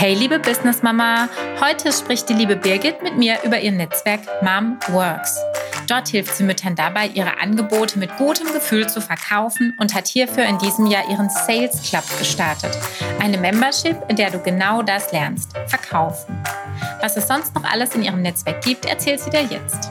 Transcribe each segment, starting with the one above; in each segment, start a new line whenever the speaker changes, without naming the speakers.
Hey liebe Business Mama, heute spricht die liebe Birgit mit mir über ihr Netzwerk Mom Works. Dort hilft sie Müttern dabei, ihre Angebote mit gutem Gefühl zu verkaufen und hat hierfür in diesem Jahr ihren Sales Club gestartet. Eine Membership, in der du genau das lernst, verkaufen. Was es sonst noch alles in ihrem Netzwerk gibt, erzählt sie dir jetzt.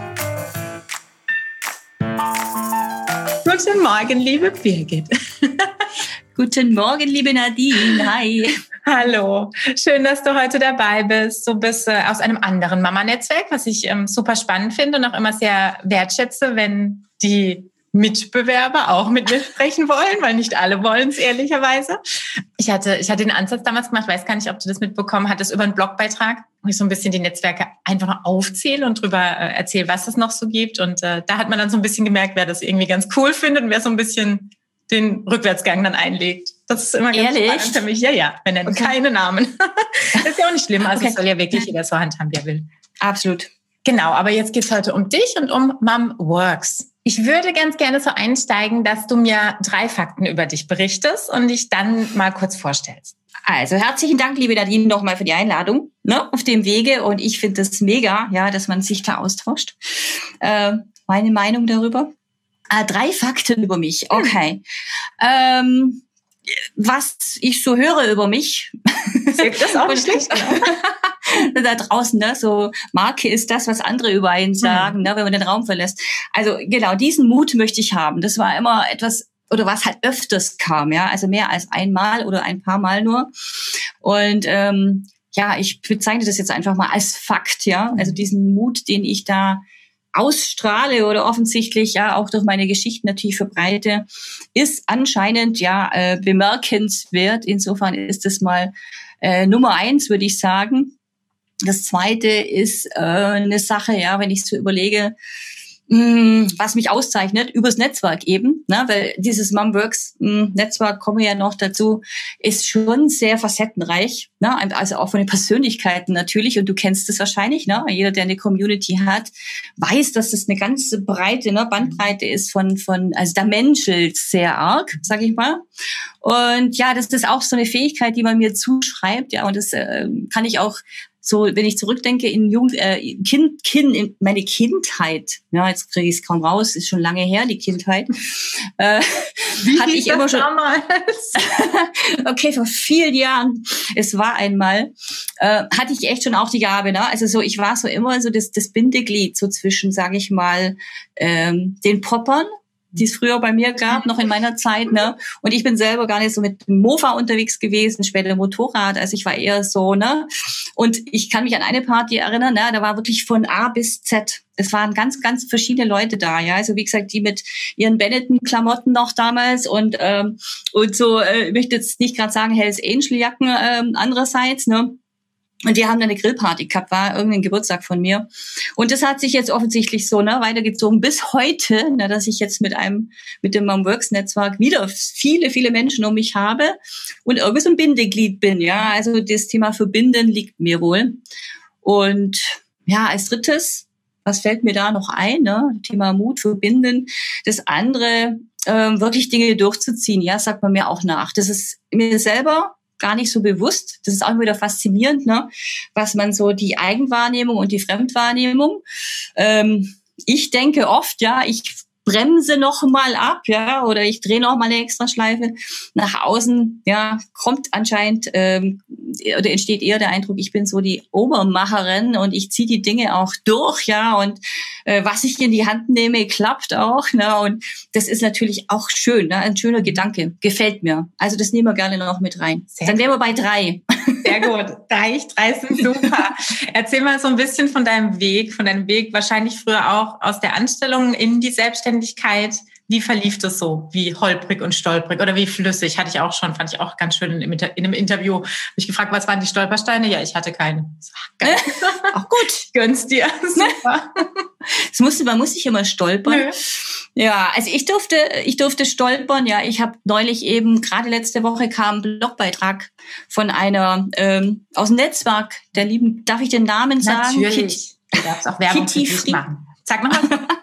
Guten Morgen, liebe Birgit.
Guten Morgen, liebe Nadine. Hi.
Hallo, schön, dass du heute dabei bist. Du bist äh, aus einem anderen Mama-Netzwerk, was ich ähm, super spannend finde und auch immer sehr wertschätze, wenn die Mitbewerber auch mit mir sprechen wollen, weil nicht alle wollen es ehrlicherweise. Ich hatte, ich hatte den Ansatz damals gemacht, weiß gar nicht, ob du das mitbekommen hattest, über einen Blogbeitrag, wo ich so ein bisschen die Netzwerke einfach noch aufzähle und drüber äh, erzähle, was es noch so gibt. Und äh, da hat man dann so ein bisschen gemerkt, wer das irgendwie ganz cool findet und wer so ein bisschen den Rückwärtsgang dann einlegt. Das ist immer ganz
Ehrlich?
spannend für mich. Ja, ja, wir nennen
Okay.
keine Namen. das ist ja auch nicht schlimm. Also
Okay.
soll ja wirklich jeder so handhaben, wie er will.
Absolut.
Genau, aber jetzt geht's heute um dich und um Mom Works. Ich würde ganz gerne so einsteigen, dass du mir drei Fakten über dich berichtest und dich dann mal kurz vorstellst.
Also herzlichen Dank, liebe Nadine, nochmal für die Einladung ne, auf dem Wege. Und ich finde es mega, ja, dass man sich da austauscht. Äh, meine Meinung darüber. Ah, drei Fakten über mich. Okay. Ähm, was ich so höre über mich.
Das auch nicht schlecht.
da draußen, ne, so Marke ist das, was andere über einen sagen, ne, wenn man den Raum verlässt. Also genau, diesen Mut möchte ich haben. Das war immer etwas, oder was halt öfters kam, ja, also mehr als einmal oder ein paar Mal nur. Und ähm, ja, ich bezeichne das jetzt einfach mal als Fakt, ja, also diesen Mut, den ich da ausstrahle oder offensichtlich ja auch durch meine Geschichten natürlich verbreite, ist anscheinend ja äh, bemerkenswert. Insofern ist es mal äh, Nummer eins, würde ich sagen. Das zweite ist äh, eine Sache, ja, wenn ich so überlege, mh, was mich auszeichnet, übers Netzwerk eben, ne, weil dieses Mumworks mh, Netzwerk, komme ja noch dazu, ist schon sehr facettenreich, ne, also auch von den Persönlichkeiten natürlich. Und du kennst es wahrscheinlich, ne, jeder, der eine Community hat, weiß, dass das eine ganze breite ne, Bandbreite ist von, von, also da menschelt sehr arg, sag ich mal. Und ja, das ist auch so eine Fähigkeit, die man mir zuschreibt, ja, und das äh, kann ich auch so, wenn ich zurückdenke in Jugend, äh, Kind, Kind, in meine Kindheit, ja, jetzt kriege ich es kaum raus, ist schon lange her, die Kindheit, äh, hatte ich immer schon,
damals?
okay, vor vielen Jahren, es war einmal, äh, hatte ich echt schon auch die Gabe, ne? Also so, ich war so immer so das, das Bindeglied so zwischen, sage ich mal, ähm, den Poppern, die es früher bei mir gab, noch in meiner Zeit, ne? Und ich bin selber gar nicht so mit dem Mofa unterwegs gewesen, später Motorrad, also ich war eher so, ne? Und ich kann mich an eine Party erinnern, ne? Da war wirklich von A bis Z. Es waren ganz, ganz verschiedene Leute da, ja. Also wie gesagt, die mit ihren Benetton-Klamotten noch damals und ähm, und so, äh, ich möchte jetzt nicht gerade sagen Hells Angel-Jacken ähm, andererseits, ne? Und die haben dann eine Grillparty gehabt, war irgendein Geburtstag von mir. Und das hat sich jetzt offensichtlich so ne, weitergezogen bis heute, ne, dass ich jetzt mit einem, mit dem Mom Works Netzwerk wieder viele, viele Menschen um mich habe und irgendwie so ein Bindeglied bin. Ja, also das Thema Verbinden liegt mir wohl. Und ja, als drittes, was fällt mir da noch ein? Ne? Thema Mut, Verbinden. Das andere, ähm, wirklich Dinge durchzuziehen. Ja, sagt man mir auch nach. Das ist mir selber gar nicht so bewusst. Das ist auch immer wieder faszinierend, ne? was man so die Eigenwahrnehmung und die Fremdwahrnehmung. Ähm, ich denke oft, ja, ich bremse noch mal ab, ja, oder ich drehe noch mal eine Extraschleife nach außen. Ja, kommt anscheinend ähm, oder entsteht eher der Eindruck, ich bin so die Obermacherin und ich ziehe die Dinge auch durch, ja, und äh, was ich in die Hand nehme, klappt auch, ne, und das ist natürlich auch schön, ne, ein schöner Gedanke, gefällt mir. Also das nehmen wir gerne noch mit rein.
Sehr
Dann wären wir bei drei.
Sehr gut. Drei sind super. Erzähl mal so ein bisschen von deinem Weg, von deinem Weg wahrscheinlich früher auch aus der Anstellung in die Selbstständigkeit. Wie verlief das so? Wie holprig und stolprig oder wie flüssig? Hatte ich auch schon, fand ich auch ganz schön in einem Interview. Hab ich gefragt, was waren die Stolpersteine? Ja, ich hatte keine. Ach,
auch gut.
Gönn's dir. Super.
Es musste, man muss nicht immer stolpern.
Nö.
Ja, also ich durfte, ich durfte stolpern. Ja, ich habe neulich eben, gerade letzte Woche kam ein Blogbeitrag von einer ähm, aus dem Netzwerk der lieben, darf ich den Namen sagen?
Natürlich. Du darfst auch Werbung
Kitty
für dich
Fried.
machen. Sag nochmal.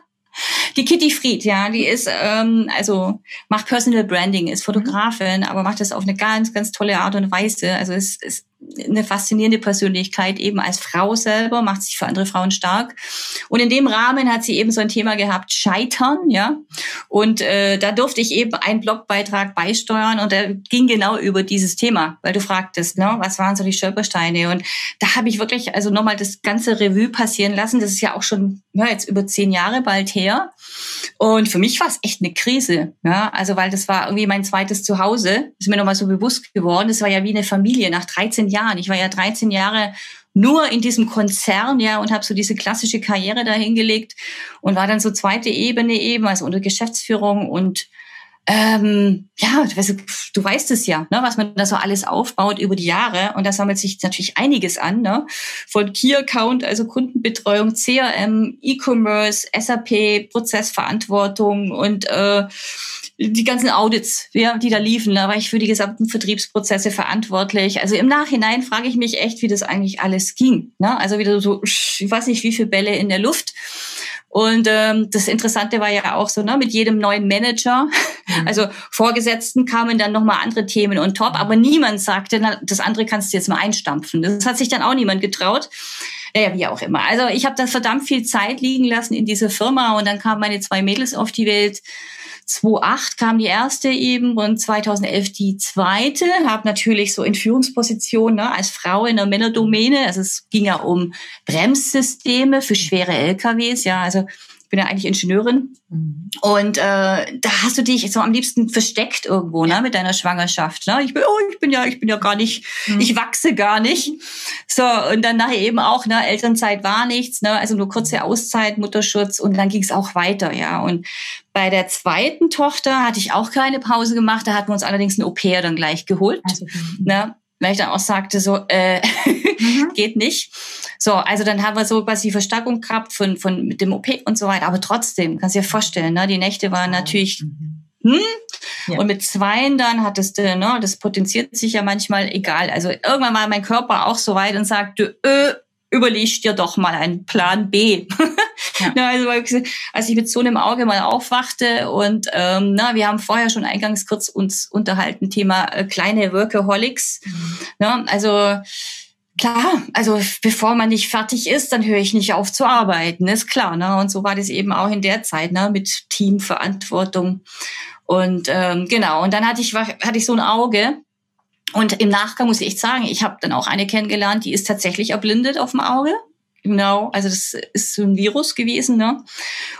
Die Kitty Fried, ja, die ist, ähm, also macht Personal Branding, ist Fotografin, aber macht das auf eine ganz, ganz tolle Art und Weise. Also es ist eine faszinierende Persönlichkeit, eben als Frau selber, macht sich für andere Frauen stark. Und in dem Rahmen hat sie eben so ein Thema gehabt, Scheitern, ja. Und äh, da durfte ich eben einen Blogbeitrag beisteuern und der ging genau über dieses Thema, weil du fragtest, ne, was waren so die Stolpersteine? Und da habe ich wirklich also nochmal das ganze Revue passieren lassen. Das ist ja auch schon ja, jetzt über zehn Jahre bald her. Und für mich war es echt eine Krise, ja. Also weil das war irgendwie mein zweites Zuhause, ist mir nochmal so bewusst geworden. Das war ja wie eine Familie nach 13 Jahren. Ich war ja 13 Jahre nur in diesem Konzern, ja, und habe so diese klassische Karriere dahingelegt und war dann so zweite Ebene eben, also unter Geschäftsführung und ähm, ja, du, weißt es ja, ne, was man da so alles aufbaut über die Jahre und da sammelt sich natürlich einiges an, ne? Von Key Account, also Kundenbetreuung, CRM, E-Commerce, SAP, Prozessverantwortung und äh, die ganzen Audits, ja, die da liefen, da war ich für die gesamten Vertriebsprozesse verantwortlich. Also im Nachhinein frage ich mich echt, wie das eigentlich alles ging. Ne? Also wieder so, ich weiß nicht, wie viele Bälle in der Luft. Und ähm, das Interessante war ja auch so, ne, mit jedem neuen Manager, mhm. also Vorgesetzten kamen dann nochmal andere Themen und top, aber niemand sagte, na, das andere kannst du jetzt mal einstampfen. Das hat sich dann auch niemand getraut. Naja, wie auch immer. Also ich habe da verdammt viel Zeit liegen lassen in dieser Firma und dann kamen meine zwei Mädels auf die Welt. 2008 kam die erste eben und 2011 die zweite. Habe natürlich so in Führungspositionen ne, als Frau in der Männerdomäne. Also es ging ja um Bremssysteme für schwere LKWs. Ja, also ich bin ja eigentlich Ingenieurin. Mhm. Und äh, da hast du dich so am liebsten versteckt irgendwo, ne, mit deiner Schwangerschaft. Ne? Ich bin, oh, ich bin ja, ich bin ja gar nicht, mhm. ich wachse gar nicht. So, und dann nachher eben auch, ne, Elternzeit war nichts, ne, also nur kurze Auszeit, Mutterschutz und dann ging es auch weiter, ja. Und bei der zweiten Tochter hatte ich auch keine Pause gemacht, da hatten wir uns allerdings ein Au-pair dann gleich geholt. Also, ne? Weil ich dann auch sagte, so, äh, mhm. geht nicht. So, also dann haben wir so quasi Verstärkung gehabt von, von mit dem OP und so weiter. Aber trotzdem, kannst du dir vorstellen, ne, die Nächte waren natürlich, mhm. hm? Ja. Und mit Zweien dann hattest du, ne, das potenziert sich ja manchmal egal. Also irgendwann mal mein Körper auch so weit und sagte, äh, überleg dir doch mal einen Plan B. Ja. ja, also als ich mit so einem Auge mal aufwachte und ähm, na, wir haben vorher schon eingangs kurz uns unterhalten, Thema äh, kleine Workaholics. Mhm. Ja, also Klar, also bevor man nicht fertig ist, dann höre ich nicht auf zu arbeiten, ist klar. Ne? Und so war das eben auch in der Zeit ne? mit Teamverantwortung. Und ähm, genau, und dann hatte ich, hatte ich so ein Auge. Und im Nachgang muss ich echt sagen, ich habe dann auch eine kennengelernt, die ist tatsächlich erblindet auf dem Auge. Genau, also das ist so ein Virus gewesen, ne?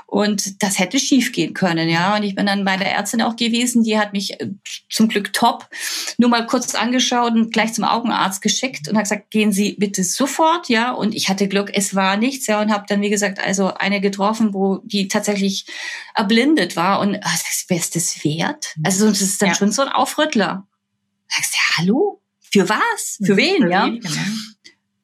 Und das hätte schief gehen können, ja. Und ich bin dann bei der Ärztin auch gewesen, die hat mich äh, zum Glück top nur mal kurz angeschaut und gleich zum Augenarzt geschickt und hat gesagt, gehen Sie bitte sofort, ja. Und ich hatte Glück, es war nichts, ja, und habe dann wie gesagt also eine getroffen, wo die tatsächlich erblindet war und ach, wer ist das wert? Also das ist dann ja. schon so ein Aufrüttler. Sagst du, hallo? Für was? Für wen, ja? Wen, genau.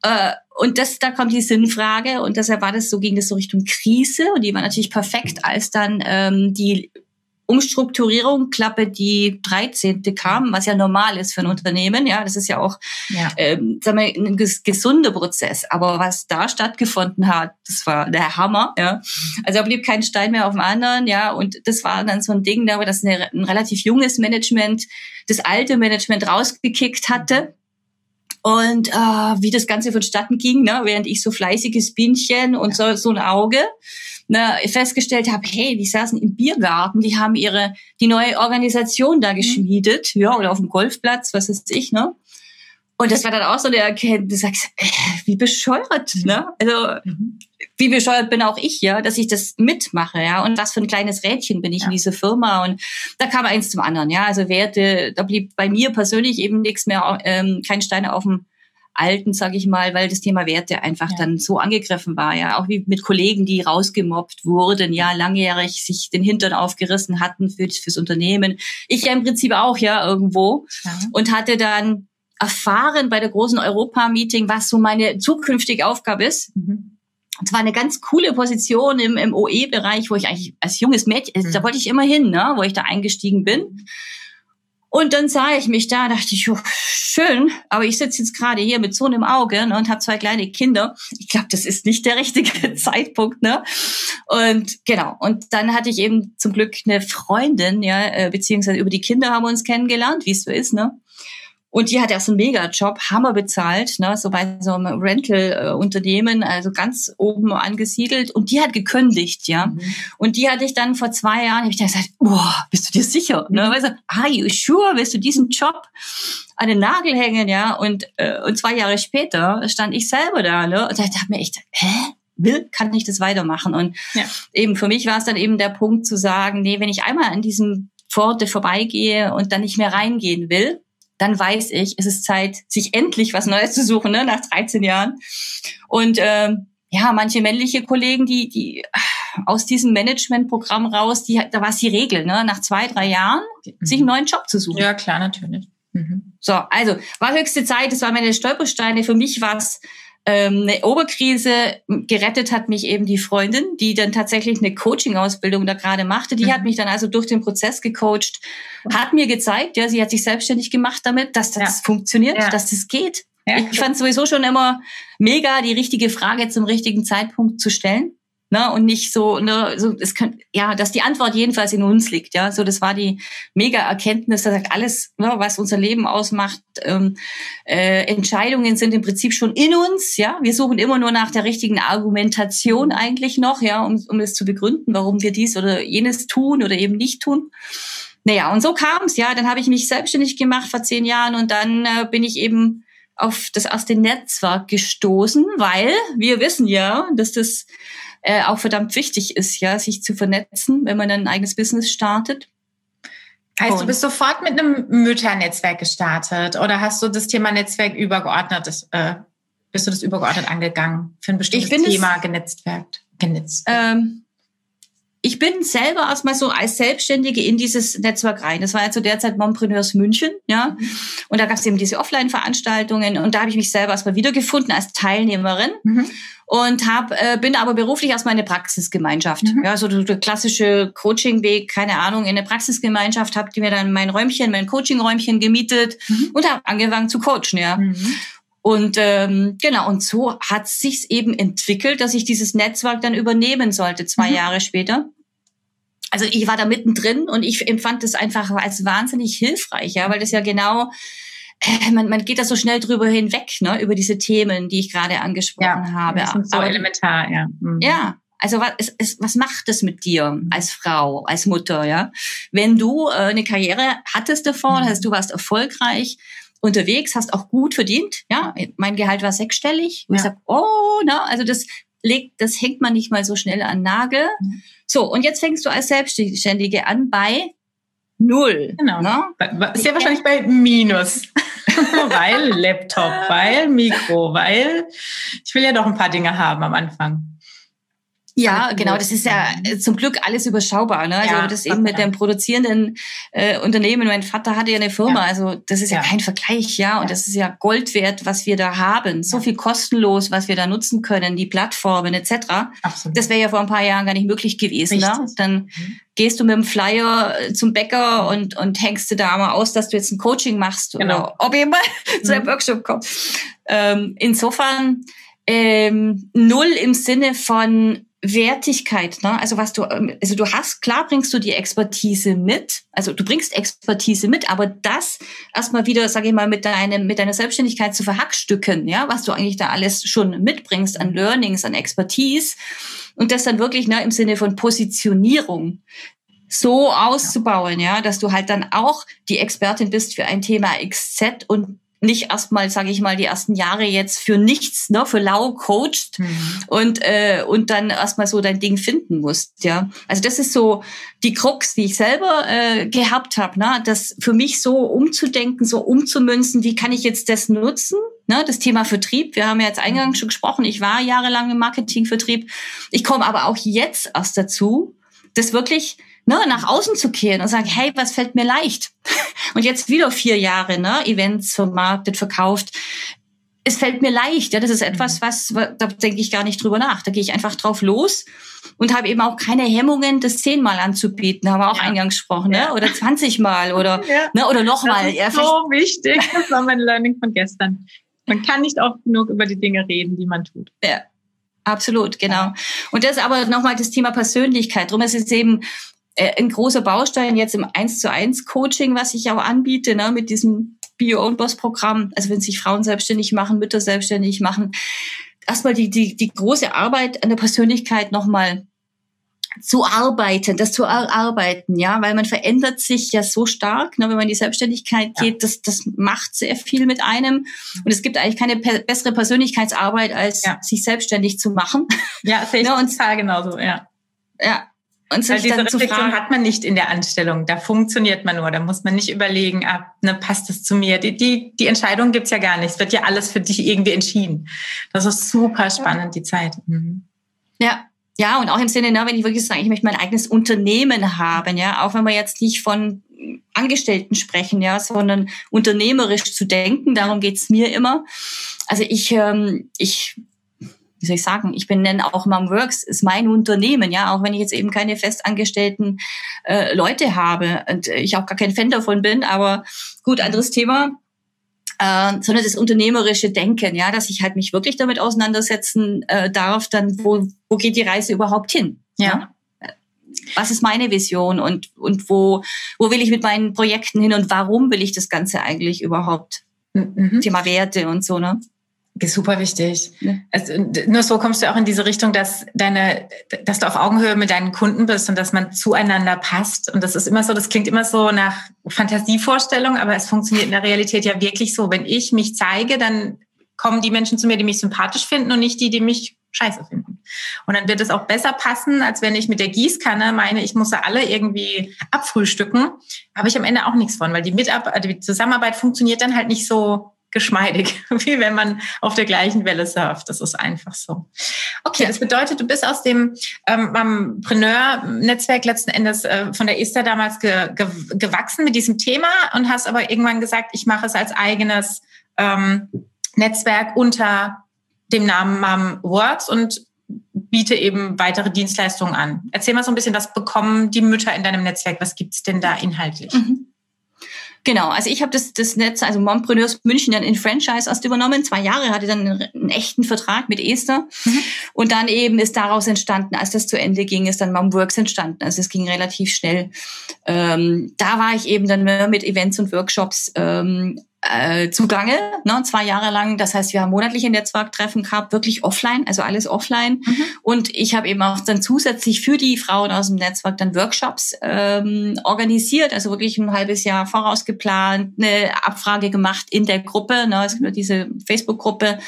Äh, und das, da kommt die Sinnfrage und deshalb war das so, ging das so Richtung Krise und die war natürlich perfekt, als dann ähm, die Umstrukturierung, Klappe die 13. kam, was ja normal ist für ein Unternehmen. Ja, das ist ja auch ja. Ähm, sagen wir, ein gesunder Prozess. Aber was da stattgefunden hat, das war der Hammer. Ja, also da blieb kein Stein mehr auf dem anderen. Ja, und das war dann so ein Ding, da das eine, ein relativ junges Management das alte Management rausgekickt hatte und äh, wie das Ganze vonstatten ging, ne, während ich so fleißiges Bienchen und so, so ein Auge ne, festgestellt habe, hey, die saßen im Biergarten, die haben ihre die neue Organisation da mhm. geschmiedet, ja, oder auf dem Golfplatz, was ist ich, ne? Und das war dann auch so eine Erkenntnis, sagst, äh, wie bescheuert, ne? Also mhm. Wie bescheuert bin auch ich, ja, dass ich das mitmache, ja. Und was für ein kleines Rädchen bin ich ja. in dieser Firma. Und da kam eins zum anderen, ja. Also Werte, da blieb bei mir persönlich eben nichts mehr, ähm, kein Steine auf dem alten, sage ich mal, weil das Thema Werte einfach ja. dann so angegriffen war, ja, auch wie mit Kollegen, die rausgemobbt wurden, ja, langjährig sich den Hintern aufgerissen hatten für, fürs Unternehmen. Ich ja im Prinzip auch, ja, irgendwo ja. und hatte dann erfahren bei der großen Europa-Meeting, was so meine zukünftige Aufgabe ist. Mhm. Und zwar eine ganz coole Position im, im OE-Bereich, wo ich eigentlich als junges Mädchen, mhm. da wollte ich immer hin, ne, wo ich da eingestiegen bin. Und dann sah ich mich da, dachte ich, oh, schön, aber ich sitze jetzt gerade hier mit so einem Auge ne, und habe zwei kleine Kinder. Ich glaube, das ist nicht der richtige Zeitpunkt, ne? Und genau. Und dann hatte ich eben zum Glück eine Freundin, ja, äh, beziehungsweise über die Kinder haben wir uns kennengelernt, wie es so ist, ne? Und die hat ja so einen Mega-Job, Hammer bezahlt, ne, so bei so einem Rental-Unternehmen, also ganz oben angesiedelt. Und die hat gekündigt, ja. Mhm. Und die hatte ich dann vor zwei Jahren, habe ich dann gesagt, boah, bist du dir sicher? Ne? Mhm. Ne? Weißt du, are you sure? Willst du diesen Job an den Nagel hängen, ja? Und, äh, und zwei Jahre später stand ich selber da, ne? Und da dachte mir echt, hä? will, kann ich das weitermachen. Und ja. eben für mich war es dann eben der Punkt zu sagen, nee, wenn ich einmal an diesem Pforte vorbeigehe und dann nicht mehr reingehen will, dann weiß ich, es ist Zeit, sich endlich was Neues zu suchen, ne, nach 13 Jahren. Und ähm, ja, manche männliche Kollegen, die, die aus diesem Managementprogramm raus, die, da war es die Regel, ne, nach zwei, drei Jahren sich einen neuen Job zu suchen.
Ja, klar, natürlich.
Mhm. So, also war höchste Zeit, das waren meine Stolpersteine. Für mich war es ähm, eine Oberkrise gerettet hat mich eben die Freundin, die dann tatsächlich eine Coaching-Ausbildung da gerade machte. Die mhm. hat mich dann also durch den Prozess gecoacht, hat mir gezeigt, ja, sie hat sich selbstständig gemacht damit, dass das ja. funktioniert, ja. dass das geht. Ja, ich fand sowieso schon immer mega, die richtige Frage zum richtigen Zeitpunkt zu stellen ne? und nicht so, ne, so es kann, ja, dass die Antwort jedenfalls in uns liegt, ja, so das war die mega Erkenntnis, dass alles, ne, was unser Leben ausmacht, ähm, äh, Entscheidungen sind im Prinzip schon in uns, ja, wir suchen immer nur nach der richtigen Argumentation eigentlich noch, ja, um, um es zu begründen, warum wir dies oder jenes tun oder eben nicht tun. Naja, und so kam es, ja. Dann habe ich mich selbstständig gemacht vor zehn Jahren und dann äh, bin ich eben auf das erste Netzwerk gestoßen, weil wir wissen ja, dass das äh, auch verdammt wichtig ist, ja, sich zu vernetzen, wenn man ein eigenes Business startet.
Heißt, du bist sofort mit einem Mütternetzwerk gestartet oder hast du das Thema Netzwerk übergeordnet, das, äh, bist du das übergeordnet angegangen, für ein bestimmtes Thema genetzwerkt?
Genetzt. Ähm, ich bin selber erstmal so als Selbstständige in dieses Netzwerk rein. Das war ja zu der Zeit Mompreneurs München, ja. Und da gab es eben diese Offline-Veranstaltungen und da habe ich mich selber erstmal wiedergefunden als Teilnehmerin. Mhm. Und hab, äh, bin aber beruflich erstmal in eine Praxisgemeinschaft. Mhm. Ja, so der klassische Coaching-Weg, keine Ahnung, in eine Praxisgemeinschaft habt ihr mir dann mein Räumchen, mein Coaching-Räumchen gemietet mhm. und habe angefangen zu coachen, ja. Mhm. Und ähm, genau, und so hat sich's eben entwickelt, dass ich dieses Netzwerk dann übernehmen sollte, zwei mhm. Jahre später. Also ich war da mittendrin und ich empfand das einfach als wahnsinnig hilfreich, ja, weil das ja genau, man, man geht da so schnell drüber hinweg, ne, über diese Themen, die ich gerade angesprochen ja, habe.
Das ist so Aber, elementar, ja.
Mhm. Ja, also was, es, was macht das mit dir als Frau, als Mutter, ja? Wenn du äh, eine Karriere hattest davor, mhm. hast du warst erfolgreich unterwegs, hast auch gut verdient. Ja, mein Gehalt war sechsstellig. Und ja. ich sag, oh, na, also das legt, das hängt man nicht mal so schnell an Nagel. Mhm. So, und jetzt fängst du als Selbstständige an bei null.
Genau. Ne? Ist ja wahrscheinlich bei Minus. weil Laptop, weil Mikro, weil ich will ja doch ein paar Dinge haben am Anfang.
Ja, genau. Das ist ja äh, zum Glück alles überschaubar. Ne? Also ja, das eben mit dem produzierenden äh, Unternehmen. Mein Vater hatte ja eine Firma. Ja. Also das ist ja, ja, kein Vergleich, ja. Und das ist ja Gold wert, was wir da haben. So viel kostenlos, was wir da nutzen können, die Plattformen etc. Absolut. Das wäre ja vor ein paar Jahren gar nicht möglich gewesen. Ne? Dann mhm. gehst du mit dem Flyer äh, zum Bäcker und, und hängst du da mal aus, dass du jetzt ein Coaching machst genau. oder ob jemand mhm. zu einem Workshop kommt. Ähm, insofern ähm, null im Sinne von Wertigkeit, ne? Also was du, ähm, also du hast, klar bringst du die Expertise mit, also du bringst Expertise mit, aber das erstmal wieder, sage ich mal, mit deinem, mit deiner Selbstständigkeit zu verhackstücken, ja, was du eigentlich da alles schon mitbringst an Learnings, an Expertise und das dann wirklich, ne, im Sinne von Positionierung so auszubauen, ja, dass du halt dann auch die Expertin bist für ein Thema XZ und nicht erstmal, sage ich mal, die ersten Jahre jetzt für nichts, ne, für lau coacht mhm. und äh, und dann erstmal so dein Ding finden musst, ja. Also das ist so die Krux, die ich selber äh, gehabt habe, ne, das für mich so umzudenken, so umzumünzen, wie kann ich jetzt das nutzen? Ne, das Thema Vertrieb, wir haben ja jetzt eingangs schon gesprochen, ich war jahrelang im Marketingvertrieb. Ich komme aber auch jetzt erst dazu, das wirklich ne, nach außen zu kehren und sagen, hey, was fällt mir leicht? Und jetzt wieder vier Jahre, ne, Events vermarktet, verkauft. Es fällt mir leicht, ja, das ist etwas, was, da denke ich gar nicht drüber nach. Da gehe ich einfach drauf los und habe eben auch keine Hemmungen, das zehnmal anzubieten, haben wir auch ja. eingangs gesprochen, ne? oder zwanzigmal oder, ja. ne, oder nochmal.
Ja, so wichtig, das war mein Learning von gestern. Man kann nicht oft genug über die Dinge reden, die man tut.
Ja, absolut, genau. Und das ist aber nochmal das Thema Persönlichkeit. Drum ist es eben ein großer Baustein jetzt im 1 zu 1 Coaching, was ich auch anbiete, ne, mit diesem Be Your Own Boss Programm, also wenn sich Frauen selbstständig machen, Mütter selbstständig machen, erstmal die, die, die große Arbeit an der Persönlichkeit nochmal zu arbeiten, das zu erarbeiten, ja, weil man verändert sich ja so stark, ne, wenn man in die Selbstständigkeit geht, ja. das, das macht sehr viel mit einem und es gibt eigentlich keine pe bessere Persönlichkeitsarbeit, als ja. sich selbstständig zu machen.
Ja, sehe ich ne, und total genauso, ja.
Ja,
und Weil diese Reflexion hat man nicht in der Anstellung. Da funktioniert man nur. Da muss man nicht überlegen, ah, ne, passt das zu mir? Die, die, die Entscheidung gibt's ja gar nicht. Es wird ja alles für dich irgendwie entschieden. Das ist super spannend, die Zeit. Mhm.
Ja, ja, und auch im Sinne, ne, wenn ich wirklich sage, ich möchte mein eigenes Unternehmen haben, ja, auch wenn wir jetzt nicht von Angestellten sprechen, ja, sondern unternehmerisch zu denken, darum geht's mir immer. Also ich, ähm, ich wie soll ich sagen, ich benenne auch Momworks, ist mein Unternehmen, ja, auch wenn ich jetzt eben keine festangestellten äh, Leute habe und ich auch gar kein Fan davon bin, aber gut, anderes Thema. Äh, sondern das unternehmerische Denken, ja, dass ich halt mich wirklich damit auseinandersetzen äh, darf, dann wo, wo geht die Reise überhaupt hin?
Ja.
ja? Was ist meine Vision und, und wo, wo will ich mit meinen Projekten hin und warum will ich das Ganze eigentlich überhaupt? Mhm. Thema Werte und so, ne?
Super wichtig. Ja. Also, nur so kommst du auch in diese Richtung, dass deine, dass du auf Augenhöhe mit deinen Kunden bist und dass man zueinander passt. Und das ist immer so, das klingt immer so nach Fantasievorstellung, aber es funktioniert in der Realität ja wirklich so. Wenn ich mich zeige, dann kommen die Menschen zu mir, die mich sympathisch finden und nicht die, die mich scheiße finden. Und dann wird es auch besser passen, als wenn ich mit der Gießkanne meine, ich muss ja alle irgendwie abfrühstücken. Habe ich am Ende auch nichts von, weil die Mitarbeit, die Zusammenarbeit funktioniert dann halt nicht so geschmeidig, wie wenn man auf der gleichen Welle surft. Das ist einfach so. Okay, das bedeutet, du bist aus dem ähm, Preneur-Netzwerk letzten Endes äh, von der Esther damals ge, ge, gewachsen mit diesem Thema und hast aber irgendwann gesagt, ich mache es als eigenes ähm, Netzwerk unter dem Namen Mom Works und biete eben weitere Dienstleistungen an. Erzähl mal so ein bisschen, was bekommen die Mütter in deinem Netzwerk? Was gibt's denn da inhaltlich? Mhm.
Genau, also ich habe das, das Netz, also Mompreneurs München dann in Franchise erst übernommen. Zwei Jahre hatte dann einen, einen echten Vertrag mit Esther. Mhm. Und dann eben ist daraus entstanden, als das zu Ende ging, ist dann Momworks entstanden. Also es ging relativ schnell. Ähm, da war ich eben dann mehr mit Events und Workshops ähm, äh, zugange, ne, zwei Jahre lang. Das heißt, wir haben monatliche Netzwerktreffen gehabt, wirklich offline, also alles offline. Mhm. Und ich habe eben auch dann zusätzlich für die Frauen aus dem Netzwerk dann Workshops ähm, organisiert, also wirklich ein halbes Jahr vorausgeplant, eine Abfrage gemacht in der Gruppe, ne, es gibt diese Facebook-Gruppe.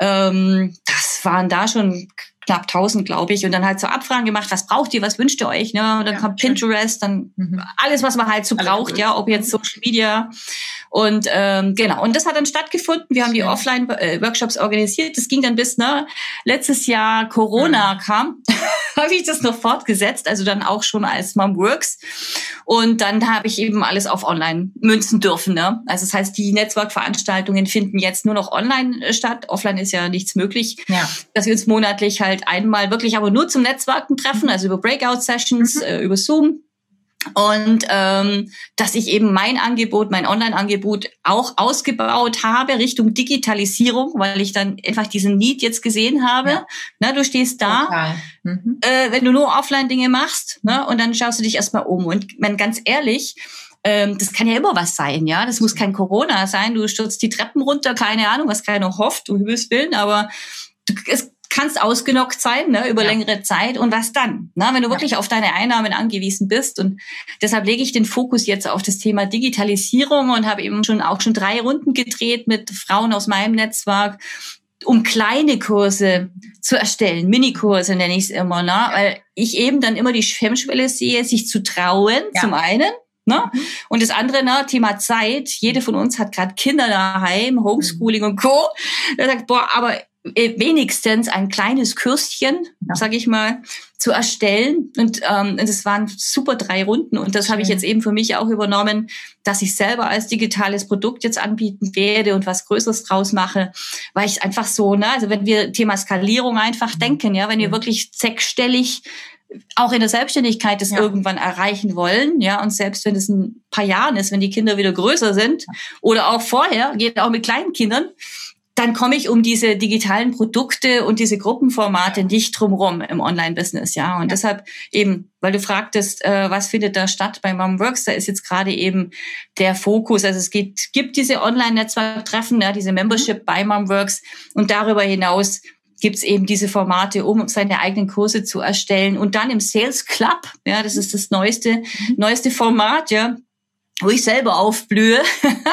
Ähm, das waren da schon knapp 1000, glaube ich, und dann halt so Abfragen gemacht, was braucht ihr, was wünscht ihr euch, ne? Und dann ja, kommt Pinterest, dann mhm. alles, was man halt so alles braucht, gut. ja, ob jetzt Social Media und ähm, genau, und das hat dann stattgefunden. Wir haben die Offline-Workshops organisiert. Das ging dann bis ne, letztes Jahr Corona mhm. kam, habe ich das noch fortgesetzt, also dann auch schon als Mom Works. Und dann habe ich eben alles auf Online münzen dürfen. Ne? Also das heißt, die Netzwerkveranstaltungen finden jetzt nur noch online äh, statt. Offline ist ja nichts möglich. Ja. Dass wir uns monatlich halt einmal wirklich aber nur zum Netzwerken treffen, also über Breakout-Sessions, mhm. äh, über Zoom und ähm, dass ich eben mein Angebot, mein Online-Angebot auch ausgebaut habe Richtung Digitalisierung, weil ich dann einfach diesen Need jetzt gesehen habe. Ja. Na, du stehst da, mhm. äh, wenn du nur Offline-Dinge machst, ne, und dann schaust du dich erstmal um. Und man ganz ehrlich, ähm, das kann ja immer was sein, ja. Das muss kein Corona sein. Du stürzt die Treppen runter, keine Ahnung, was keiner hofft, du Himmels Willen, aber es kannst ausgenockt sein ne, über ja. längere Zeit und was dann, ne, wenn du wirklich ja. auf deine Einnahmen angewiesen bist. Und deshalb lege ich den Fokus jetzt auf das Thema Digitalisierung und habe eben schon auch schon drei Runden gedreht mit Frauen aus meinem Netzwerk, um kleine Kurse zu erstellen, Minikurse nenne ich es immer, ne? weil ich eben dann immer die Hemmschwelle sehe, sich zu trauen, zum einen, Ne? Mhm. Und das andere, ne, Thema Zeit. Jede von uns hat gerade Kinder daheim, Homeschooling mhm. und Co. Da sagt, boah, aber wenigstens ein kleines Kürstchen, ja. sage ich mal, zu erstellen. Und ähm, das waren super drei Runden. Und das habe ich jetzt eben für mich auch übernommen, dass ich selber als digitales Produkt jetzt anbieten werde und was Größeres draus mache, weil ich einfach so, ne, also wenn wir Thema Skalierung einfach mhm. denken, ja, wenn wir wirklich sechsstellig auch in der Selbstständigkeit das ja. irgendwann erreichen wollen, ja, und selbst wenn es ein paar Jahren ist, wenn die Kinder wieder größer sind oder auch vorher, geht auch mit kleinen Kindern, dann komme ich um diese digitalen Produkte und diese Gruppenformate nicht drumherum im Online-Business, ja. Und ja. deshalb eben, weil du fragtest, äh, was findet da statt bei Momworks, da ist jetzt gerade eben der Fokus. Also es geht, gibt diese Online-Netzwerktreffen, ja, diese Membership mhm. bei Momworks und darüber hinaus gibt's eben diese Formate, um seine eigenen Kurse zu erstellen. Und dann im Sales Club, ja, das ist das neueste, mhm. neueste Format, ja, wo ich selber aufblühe,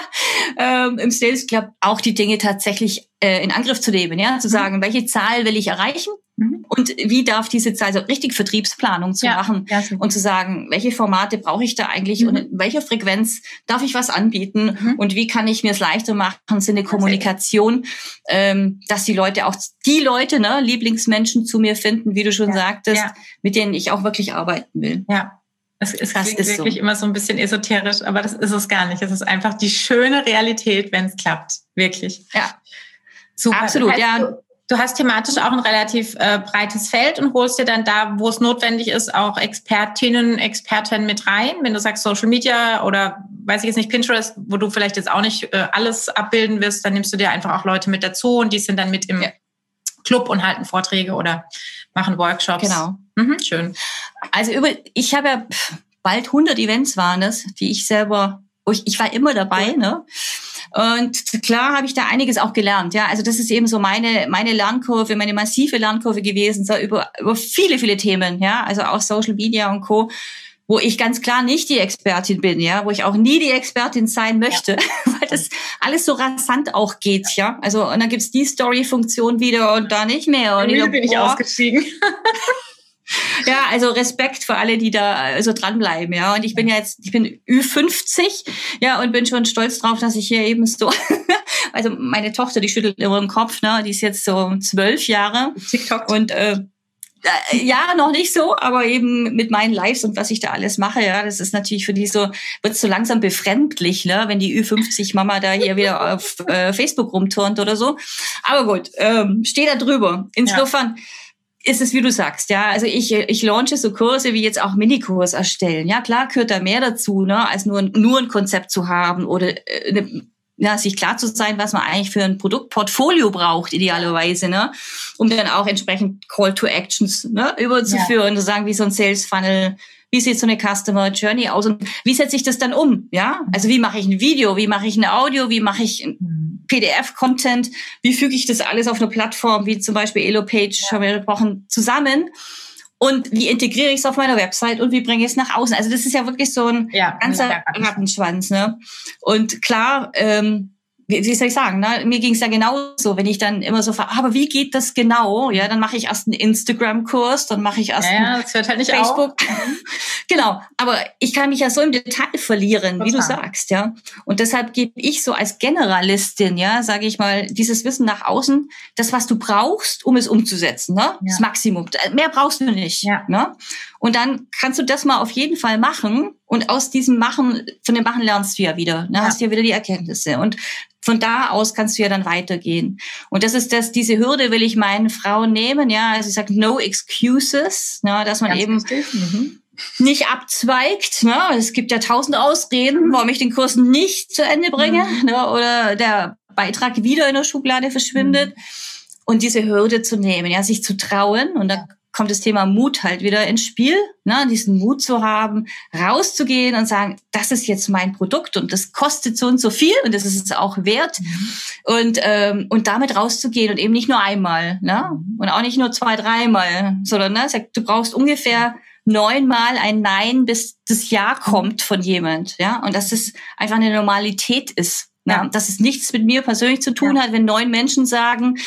ähm, im Sales Club auch die Dinge tatsächlich äh, in Angriff zu nehmen, ja, zu mhm. sagen, welche Zahl will ich erreichen mhm. und wie darf diese Zahl, so richtig Vertriebsplanung zu ja, machen ja, und zu sagen, welche Formate brauche ich da eigentlich mhm. und in welcher Frequenz darf ich was anbieten mhm. und wie kann ich mir es leichter machen, Sinne Kommunikation, ähm, dass die Leute auch die Leute, ne, Lieblingsmenschen zu mir finden, wie du schon ja, sagtest, mit denen ich auch wirklich arbeiten will.
Ja. Es, es das klingt wirklich so. immer so ein bisschen esoterisch, aber das ist es gar nicht. Es ist einfach die schöne Realität, wenn es klappt. Wirklich.
Ja. Super. Absolut, das heißt,
ja. Du, du, hast thematisch auch ein relativ äh, breites Feld und holst dir dann da, wo es notwendig ist, auch Expertinnen, Experten mit rein. Wenn du sagst Social Media oder weiß ich jetzt nicht, Pinterest, wo du vielleicht jetzt auch nicht äh, alles abbilden wirst, dann nimmst du dir einfach auch Leute mit dazu und die sind dann mit im ja. Club und halten Vorträge oder machen Workshops.
Genau.
Mhm, schön.
Also über, ich habe ja bald 100 Events waren es, die ich selber, ich, ich war immer dabei, ne? Und klar habe ich da einiges auch gelernt. Ja, also das ist eben so meine meine Lernkurve, meine massive Lernkurve gewesen, so über über viele viele Themen. Ja, also auch Social Media und Co wo ich ganz klar nicht die Expertin bin, ja, wo ich auch nie die Expertin sein möchte, ja. weil das alles so rasant auch geht, ja. Also und dann gibt's die Story-Funktion wieder und da nicht mehr. Und
ich bin ich ausgestiegen.
ja, also Respekt für alle, die da so dranbleiben, ja. Und ich bin ja jetzt, ich bin Ü50, ja, und bin schon stolz drauf, dass ich hier eben so, also meine Tochter, die schüttelt immer im Kopf, ne, die ist jetzt so zwölf Jahre.
TikTok.
Und äh, äh, ja, noch nicht so, aber eben mit meinen Lives und was ich da alles mache, ja, das ist natürlich für die so, wird so langsam befremdlich, ne, wenn die Ü50 Mama da hier wieder auf äh, Facebook rumturnt oder so. Aber gut, ähm, steh da drüber. Insofern ja. Ist es, wie du sagst, ja, also ich, ich launche so Kurse wie jetzt auch Minikurs erstellen. Ja, klar gehört da mehr dazu, ne, als nur, nur ein Konzept zu haben oder äh, eine ja, sich klar zu sein, was man eigentlich für ein Produktportfolio braucht, idealerweise, ne? Um dann auch entsprechend Call to Actions ne, überzuführen, ja. zu sagen, wie so ein Sales Funnel, wie sieht so eine Customer Journey aus und wie setze ich das dann um, ja? Also wie mache ich ein Video, wie mache ich ein Audio, wie mache ich mhm. PDF-Content, wie füge ich das alles auf eine Plattform, wie zum Beispiel Elopage, ja. haben wir gesprochen, zusammen und wie integriere ich es auf meiner Website und wie bringe ich es nach außen. Also das ist ja wirklich so ein ja, ganzer Rattenschwanz. Ne? Und klar, ähm, wie, soll ich sagen, ne? mir ging es ja genauso, wenn ich dann immer so, aber wie geht das genau? Ja, dann mache ich erst einen Instagram-Kurs, dann mache ich erst
ja, einen halt Facebook.
genau, aber ich kann mich ja so im Detail verlieren, Total. wie du sagst, ja. Und deshalb gebe ich so als Generalistin, ja, sage ich mal, dieses Wissen nach außen, das, was du brauchst, um es umzusetzen, ne? Ja. Das Maximum. Mehr brauchst du nicht. Ja. Ne? Und dann kannst du das mal auf jeden Fall machen. Und aus diesem Machen, von dem Machen lernst du ja wieder. Ne? Ja. Hast ja wieder die Erkenntnisse. Und von da aus kannst du ja dann weitergehen. Und das ist das, diese Hürde will ich meinen Frauen nehmen, ja. Also ich sage no excuses, ja, dass man Ganz eben mhm. nicht abzweigt. Ne? Es gibt ja tausend Ausreden, warum ich den Kurs nicht zu Ende bringe mhm. ne? oder der Beitrag wieder in der Schublade verschwindet. Mhm. Und diese Hürde zu nehmen, ja, sich zu trauen. Und da kommt das Thema Mut halt wieder ins Spiel, ne? diesen Mut zu haben, rauszugehen und sagen, das ist jetzt mein Produkt und das kostet so und so viel und das ist es auch wert mhm. und ähm, und damit rauszugehen und eben nicht nur einmal, ne? und auch nicht nur zwei, dreimal, sondern ne? du brauchst ungefähr neunmal ein Nein, bis das Ja kommt von jemand, ja, und dass es einfach eine Normalität ist, ne? ja. dass es nichts mit mir persönlich zu tun ja. hat, wenn neun Menschen sagen,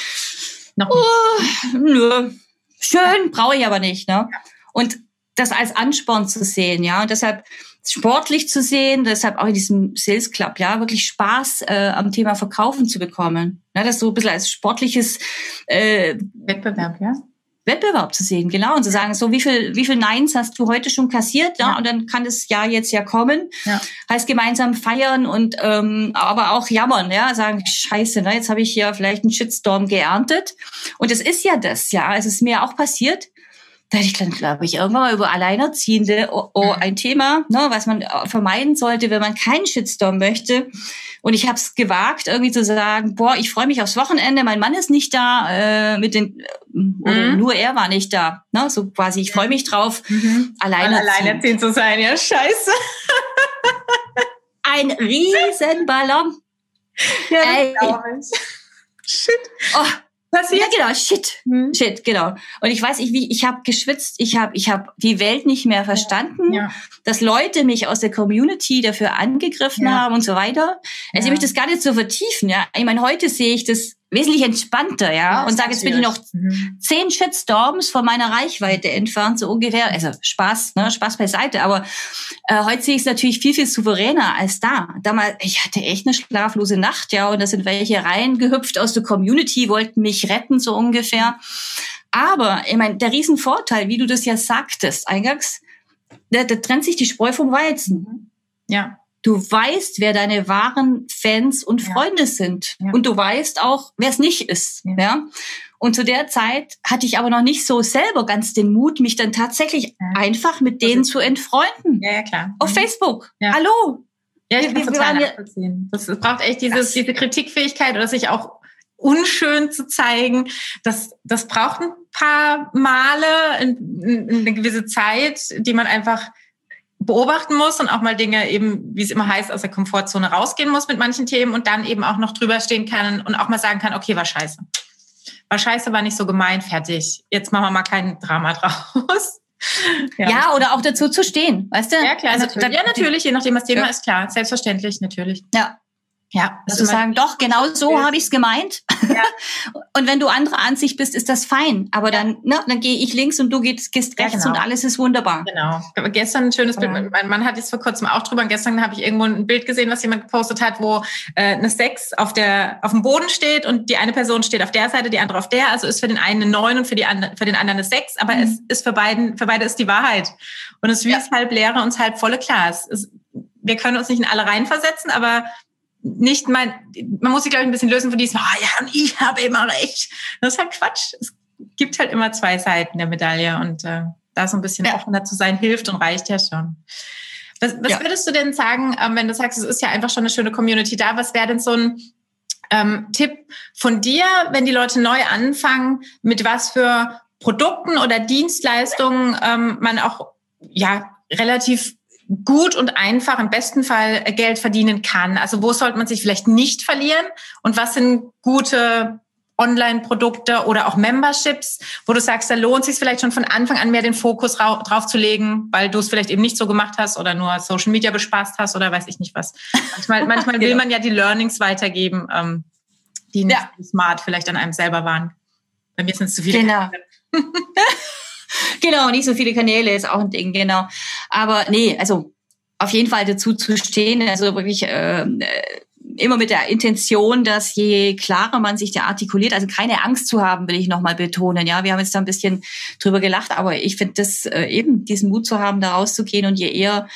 Noch oh, nö, schön, brauche ich aber nicht. Ne? Und das als Ansporn zu sehen, ja, und deshalb sportlich zu sehen, deshalb auch in diesem Sales Club, ja, wirklich Spaß äh, am Thema Verkaufen zu bekommen. Ja, das so ein bisschen als sportliches
äh, Wettbewerb, ja.
Wettbewerb zu sehen, genau, und zu sagen, so wie viel, wie viel Neins hast du heute schon kassiert, ja, ja. und dann kann das Jahr jetzt ja kommen. Ja. Heißt gemeinsam feiern und ähm, aber auch jammern, ja, sagen, scheiße, ne, jetzt habe ich hier vielleicht einen Shitstorm geerntet. Und es ist ja das, ja, es ist mir auch passiert, da hatte ich dann, glaube ich, irgendwann mal über Alleinerziehende, oh, oh, mhm. ein Thema, ne, was man vermeiden sollte, wenn man keinen Shitstorm möchte. Und ich habe es gewagt, irgendwie zu sagen, boah, ich freue mich aufs Wochenende, mein Mann ist nicht da, äh, mit den oder mhm. nur er war nicht da. Ne? So quasi, ich freue mich drauf, mhm. alleinerziehend.
alleinerziehend zu sein, ja, scheiße.
Ein Riesenballon.
Ja, Ey. Shit.
Oh, passiert? Ja, genau, shit. Hm. Shit, genau. Und ich weiß, ich, wie, ich habe geschwitzt, ich habe ich hab die Welt nicht mehr verstanden, ja. dass Leute mich aus der Community dafür angegriffen ja. haben und so weiter. Also ich möchte das gar nicht so vertiefen, ja. Ich meine, heute sehe ich das wesentlich entspannter, ja, ja und sage, jetzt bin ich noch mhm. zehn Shitstorms von meiner Reichweite entfernt, so ungefähr. Also Spaß, ne, Spaß beiseite. Aber äh, heute sehe ich es natürlich viel, viel souveräner als da. Damals, ich hatte echt eine schlaflose Nacht, ja, und da sind welche reingehüpft aus der Community, wollten mich retten, so ungefähr. Aber, ich meine, der Riesenvorteil, wie du das ja sagtest, eingangs, da, da trennt sich die Spreu vom Weizen.
Ja.
Du weißt, wer deine wahren Fans und Freunde ja. sind. Ja. Und du weißt auch, wer es nicht ist. Ja. ja. Und zu der Zeit hatte ich aber noch nicht so selber ganz den Mut, mich dann tatsächlich einfach mit denen zu entfreunden.
Ja, ja, klar.
Auf mhm. Facebook. Hallo.
Ja, ich kann wir, total nachvollziehen. Das, das braucht echt dieses, diese Kritikfähigkeit oder sich auch unschön zu zeigen. Das, das braucht ein paar Male, eine gewisse Zeit, die man einfach beobachten muss und auch mal Dinge eben, wie es immer heißt, aus der Komfortzone rausgehen muss mit manchen Themen und dann eben auch noch drüber stehen kann und auch mal sagen kann, okay, war scheiße. War scheiße, war nicht so gemeint, fertig. Jetzt machen wir mal kein Drama draus.
Ja. ja, oder auch dazu zu stehen, weißt du?
Ja, klar. Also, natürlich. ja, natürlich, je nachdem, was Thema ja. ist, klar. Selbstverständlich, natürlich.
Ja. Ja, also zu sagen, doch, genau so habe ich es gemeint. Ja. und wenn du andere Ansicht bist, ist das fein. Aber ja. dann, ne, dann gehe ich links und du gehst, gehst rechts ja, genau. und alles ist wunderbar.
Genau. Gestern ein schönes Bild. Mein Mann hat jetzt vor kurzem auch drüber. Und gestern habe ich irgendwo ein Bild gesehen, was jemand gepostet hat, wo äh, eine Sechs auf der auf dem Boden steht und die eine Person steht auf der Seite, die andere auf der. Also ist für den einen eine Neun und für die andere, für den anderen eine Sechs. Aber mhm. es ist für beiden, für beide ist die Wahrheit. Und es ist wie ja. das halb leere und das halb volle Glas. Es, wir können uns nicht in alle reinversetzen, aber nicht mein, man muss sich, glaube ich, ein bisschen lösen von diesem, oh ja, und ich habe immer recht. Das ist halt Quatsch. Es gibt halt immer zwei Seiten der Medaille und äh, da so ein bisschen ja. offener zu sein hilft und reicht ja schon. Was, was ja. würdest du denn sagen, ähm, wenn du sagst, es ist ja einfach schon eine schöne Community da, was wäre denn so ein ähm, Tipp von dir, wenn die Leute neu anfangen, mit was für Produkten oder Dienstleistungen ähm, man auch ja relativ gut und einfach im besten Fall Geld verdienen kann? Also wo sollte man sich vielleicht nicht verlieren? Und was sind gute Online-Produkte oder auch Memberships, wo du sagst, da lohnt sich vielleicht schon von Anfang an mehr den Fokus drauf zu legen, weil du es vielleicht eben nicht so gemacht hast oder nur Social Media bespaßt hast oder weiß ich nicht was. Manchmal, manchmal will genau. man ja die Learnings weitergeben, ähm, die nicht ja. smart vielleicht an einem selber waren. Bei mir sind es zu viele.
Genau. genau, nicht so viele Kanäle ist auch ein Ding, genau. Aber nee, also auf jeden Fall dazu zu stehen, also wirklich äh, immer mit der Intention, dass je klarer man sich da artikuliert, also keine Angst zu haben, will ich nochmal betonen. Ja, wir haben jetzt da ein bisschen drüber gelacht, aber ich finde das äh, eben, diesen Mut zu haben, da rauszugehen und je eher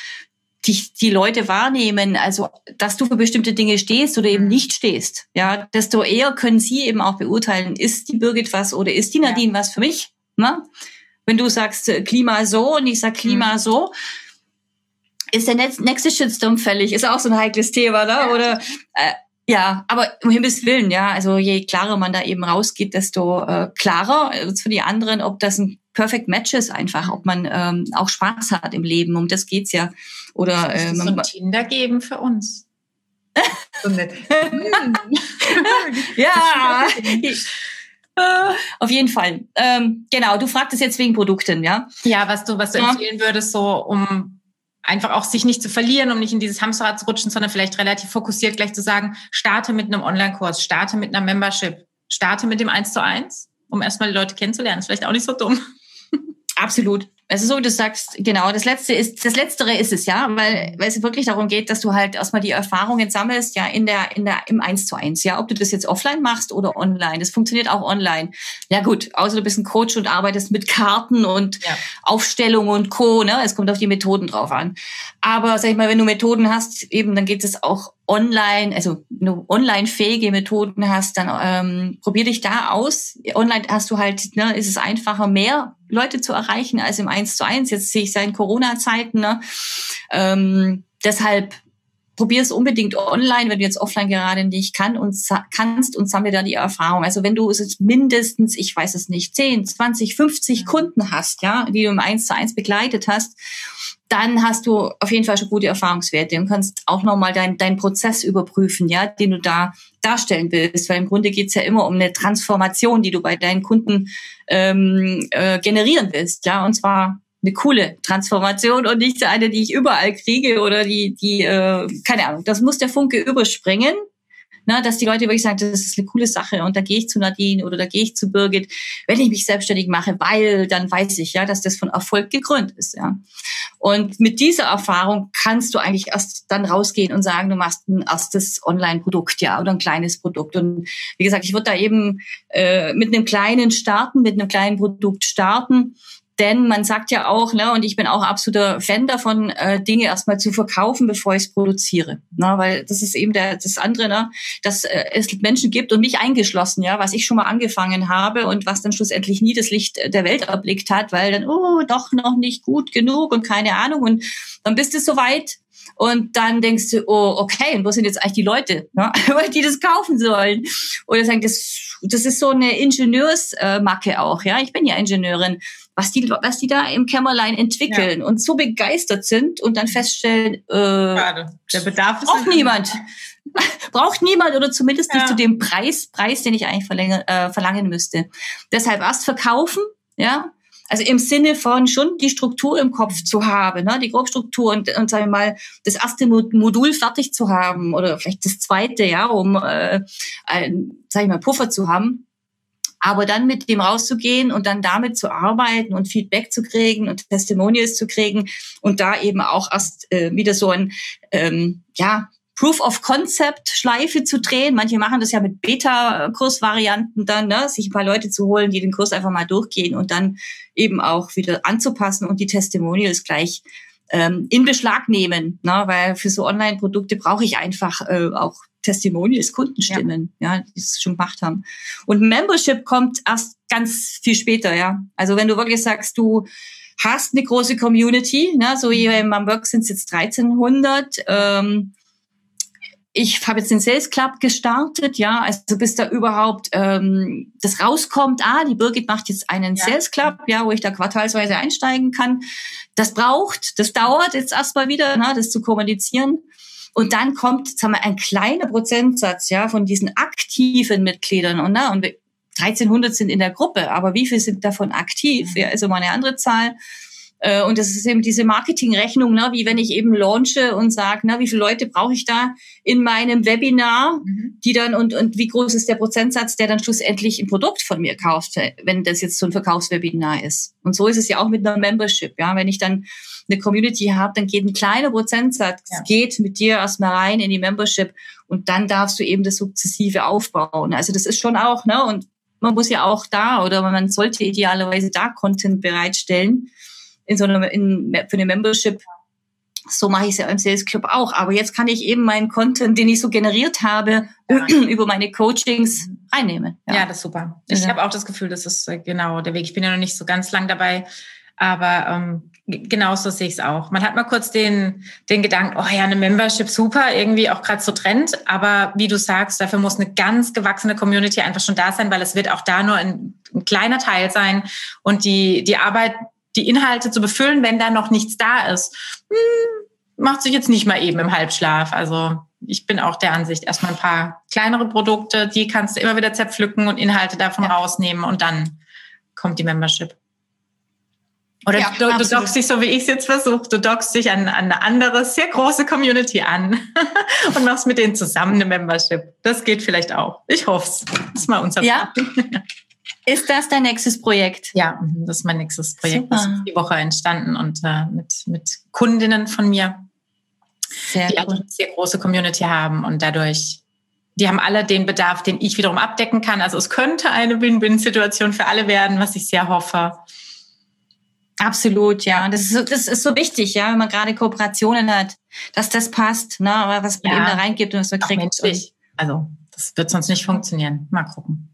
dich die Leute wahrnehmen, also dass du für bestimmte Dinge stehst oder eben nicht stehst, ja, desto eher können sie eben auch beurteilen, ist die Birgit was oder ist die Nadine ja. was für mich? Ne? Wenn du sagst äh, Klima so und ich sag Klima mhm. so, ist der nächste Shitstorm fällig. Ist auch so ein heikles Thema, ne? Ja. Oder äh, ja, aber um Himmels Willen, ja, also je klarer man da eben rausgeht, desto äh, klarer für die anderen, ob das ein Perfect Match ist einfach, ob man ähm, auch Spaß hat im Leben. Um das geht's ja. Oder
äh, man so Tinder geben für uns. so nett.
ja. Auf jeden Fall. Ähm, genau, du fragtest jetzt wegen Produkten, ja?
Ja, was du, was du ja. empfehlen würdest, so um einfach auch sich nicht zu verlieren, um nicht in dieses Hamsterrad zu rutschen, sondern vielleicht relativ fokussiert gleich zu sagen, starte mit einem Online-Kurs, starte mit einer Membership, starte mit dem 1 zu 1, um erstmal die Leute kennenzulernen. Ist vielleicht auch nicht so dumm.
Absolut. Also so, du sagst, genau, das letzte ist, das letztere ist es, ja, weil, weil es wirklich darum geht, dass du halt erstmal die Erfahrungen sammelst, ja, in der, in der, im Eins zu eins, ja, ob du das jetzt offline machst oder online. Das funktioniert auch online. Ja, gut, außer du bist ein Coach und arbeitest mit Karten und ja. Aufstellung und Co., ne, es kommt auf die Methoden drauf an. Aber, sag ich mal, wenn du Methoden hast, eben, dann geht es auch online, also nur online-fähige Methoden hast, dann ähm, probier dich da aus. Online hast du halt, ne, ist es einfacher, mehr Leute zu erreichen als im Eins zu eins. Jetzt sehe ich seit Corona-Zeiten. Ne? Ähm, deshalb probier es unbedingt online, wenn du jetzt offline gerade nicht kann und kannst und sammle da die Erfahrung. Also wenn du es mindestens, ich weiß es nicht, 10, 20, 50 Kunden hast, ja, die du im Eins zu eins begleitet hast dann hast du auf jeden Fall schon gute Erfahrungswerte und kannst auch nochmal deinen dein Prozess überprüfen, ja, den du da darstellen willst. Weil im Grunde geht's ja immer um eine Transformation, die du bei deinen Kunden ähm, äh, generieren willst, ja, und zwar eine coole Transformation und nicht eine, die ich überall kriege oder die, die, äh, keine Ahnung, das muss der Funke überspringen ne, dass die Leute wirklich sagen, das ist eine coole Sache und da gehe ich zu Nadine oder da gehe ich zu Birgit, wenn ich mich selbstständig mache, weil dann weiß ich ja, dass das von Erfolg gekrönt ist. Ja. Und mit dieser Erfahrung kannst du eigentlich erst dann rausgehen und sagen, du machst ein erstes Online-Produkt, ja, oder ein kleines Produkt. Und wie gesagt, ich würde da eben äh, mit einem kleinen starten, mit einem kleinen Produkt starten denn man sagt ja auch, ne, und ich bin auch absoluter Fan davon, äh, Dinge erstmal zu verkaufen, bevor ich es produziere. Ne, weil das ist eben der, das andere, ne, dass äh, es Menschen gibt und mich eingeschlossen, ja, was ich schon mal angefangen habe und was dann schlussendlich nie das Licht der Welt erblickt hat, weil dann, oh, doch noch nicht gut genug und keine Ahnung. Und dann bist du soweit, und dann denkst du, oh, okay, und wo sind jetzt eigentlich die Leute, ne? die das kaufen sollen? Oder sagen, das, das ist so eine Ingenieursmacke auch, ja. Ich bin ja Ingenieurin was die, was die da im Kämmerlein entwickeln ja. und so begeistert sind und dann feststellen, äh,
Schade. der Bedarf ist
braucht niemand. braucht niemand oder zumindest ja. nicht zu dem Preis, Preis, den ich eigentlich verlängern, äh, verlangen müsste. Deshalb erst verkaufen, ja, also im Sinne von schon die Struktur im Kopf zu haben, ne? die Grobstruktur und, und sagen wir mal, das erste Modul fertig zu haben oder vielleicht das zweite, ja, um, äh, ein, sag ich mal, Puffer zu haben. Aber dann mit dem rauszugehen und dann damit zu arbeiten und Feedback zu kriegen und Testimonials zu kriegen und da eben auch erst äh, wieder so ein, ähm, ja, Proof of Concept Schleife zu drehen. Manche machen das ja mit Beta-Kursvarianten dann, ne? sich ein paar Leute zu holen, die den Kurs einfach mal durchgehen und dann eben auch wieder anzupassen und die Testimonials gleich ähm, in Beschlag nehmen, ne? weil für so Online-Produkte brauche ich einfach äh, auch Testimonials, Kundenstimmen, ja. ja, die es schon gemacht haben. Und Membership kommt erst ganz viel später, ja. Also wenn du wirklich sagst, du hast eine große Community, ne, so hier in Hamburg sind es jetzt 1300. Ähm, ich habe jetzt den Sales Club gestartet, ja, also bis da überhaupt ähm, das rauskommt, ah, die Birgit macht jetzt einen ja. Sales Club, ja, wo ich da quartalsweise einsteigen kann. Das braucht, das dauert jetzt erstmal wieder, ne, das zu kommunizieren. Und dann kommt, sagen wir, ein kleiner Prozentsatz, ja, von diesen aktiven Mitgliedern. Und, na, und 1300 sind in der Gruppe, aber wie viel sind davon aktiv? Ja, ist immer eine andere Zahl. Äh, und das ist eben diese Marketingrechnung, ne, wie wenn ich eben launche und sage, ne, wie viele Leute brauche ich da in meinem Webinar, mhm. die dann und, und wie groß ist der Prozentsatz, der dann schlussendlich ein Produkt von mir kauft, wenn das jetzt so ein Verkaufswebinar ist. Und so ist es ja auch mit einer Membership. Ja, wenn ich dann eine Community habe, dann geht ein kleiner Prozentsatz, ja. geht mit dir erstmal rein in die Membership und dann darfst du eben das sukzessive aufbauen. Also das ist schon auch, ne, und man muss ja auch da oder man sollte idealerweise da Content bereitstellen in so einer, in, für eine Membership. So mache ich es ja im Sales Club auch. Aber jetzt kann ich eben meinen Content, den ich so generiert habe, ja. über meine Coachings einnehmen.
Ja, ja das ist super. Ich ja. habe auch das Gefühl, das ist äh, genau der Weg. Ich bin ja noch nicht so ganz lang dabei, aber ähm, genauso sehe ich es auch. Man hat mal kurz den, den Gedanken, oh ja, eine Membership super, irgendwie auch gerade so Trend. Aber wie du sagst, dafür muss eine ganz gewachsene Community einfach schon da sein, weil es wird auch da nur ein, ein kleiner Teil sein. Und die, die Arbeit, die Inhalte zu befüllen, wenn da noch nichts da ist, hm, macht sich jetzt nicht mal eben im Halbschlaf. Also ich bin auch der Ansicht, erstmal ein paar kleinere Produkte, die kannst du immer wieder zerpflücken und Inhalte davon ja. rausnehmen und dann kommt die Membership. Oder ja, du, du dockst dich so, wie ich es jetzt versuche, du dockst dich an, an eine andere, sehr große Community an und machst mit denen zusammen eine Membership. Das geht vielleicht auch. Ich hoffe es. Das ist mal unser
ja. Ist das dein nächstes Projekt?
Ja, mhm, das ist mein nächstes Projekt. Super. Das ist die Woche entstanden und äh, mit, mit Kundinnen von mir, sehr die cool. eine sehr große Community haben und dadurch, die haben alle den Bedarf, den ich wiederum abdecken kann. Also es könnte eine Win-Win-Situation für alle werden, was ich sehr hoffe.
Absolut, ja. Das ist, so, das ist so wichtig, ja, wenn man gerade Kooperationen hat, dass das passt, ne, was man ja. eben da reingibt und was man kriegt.
Menschlich. Also, das wird sonst nicht funktionieren. Mal gucken.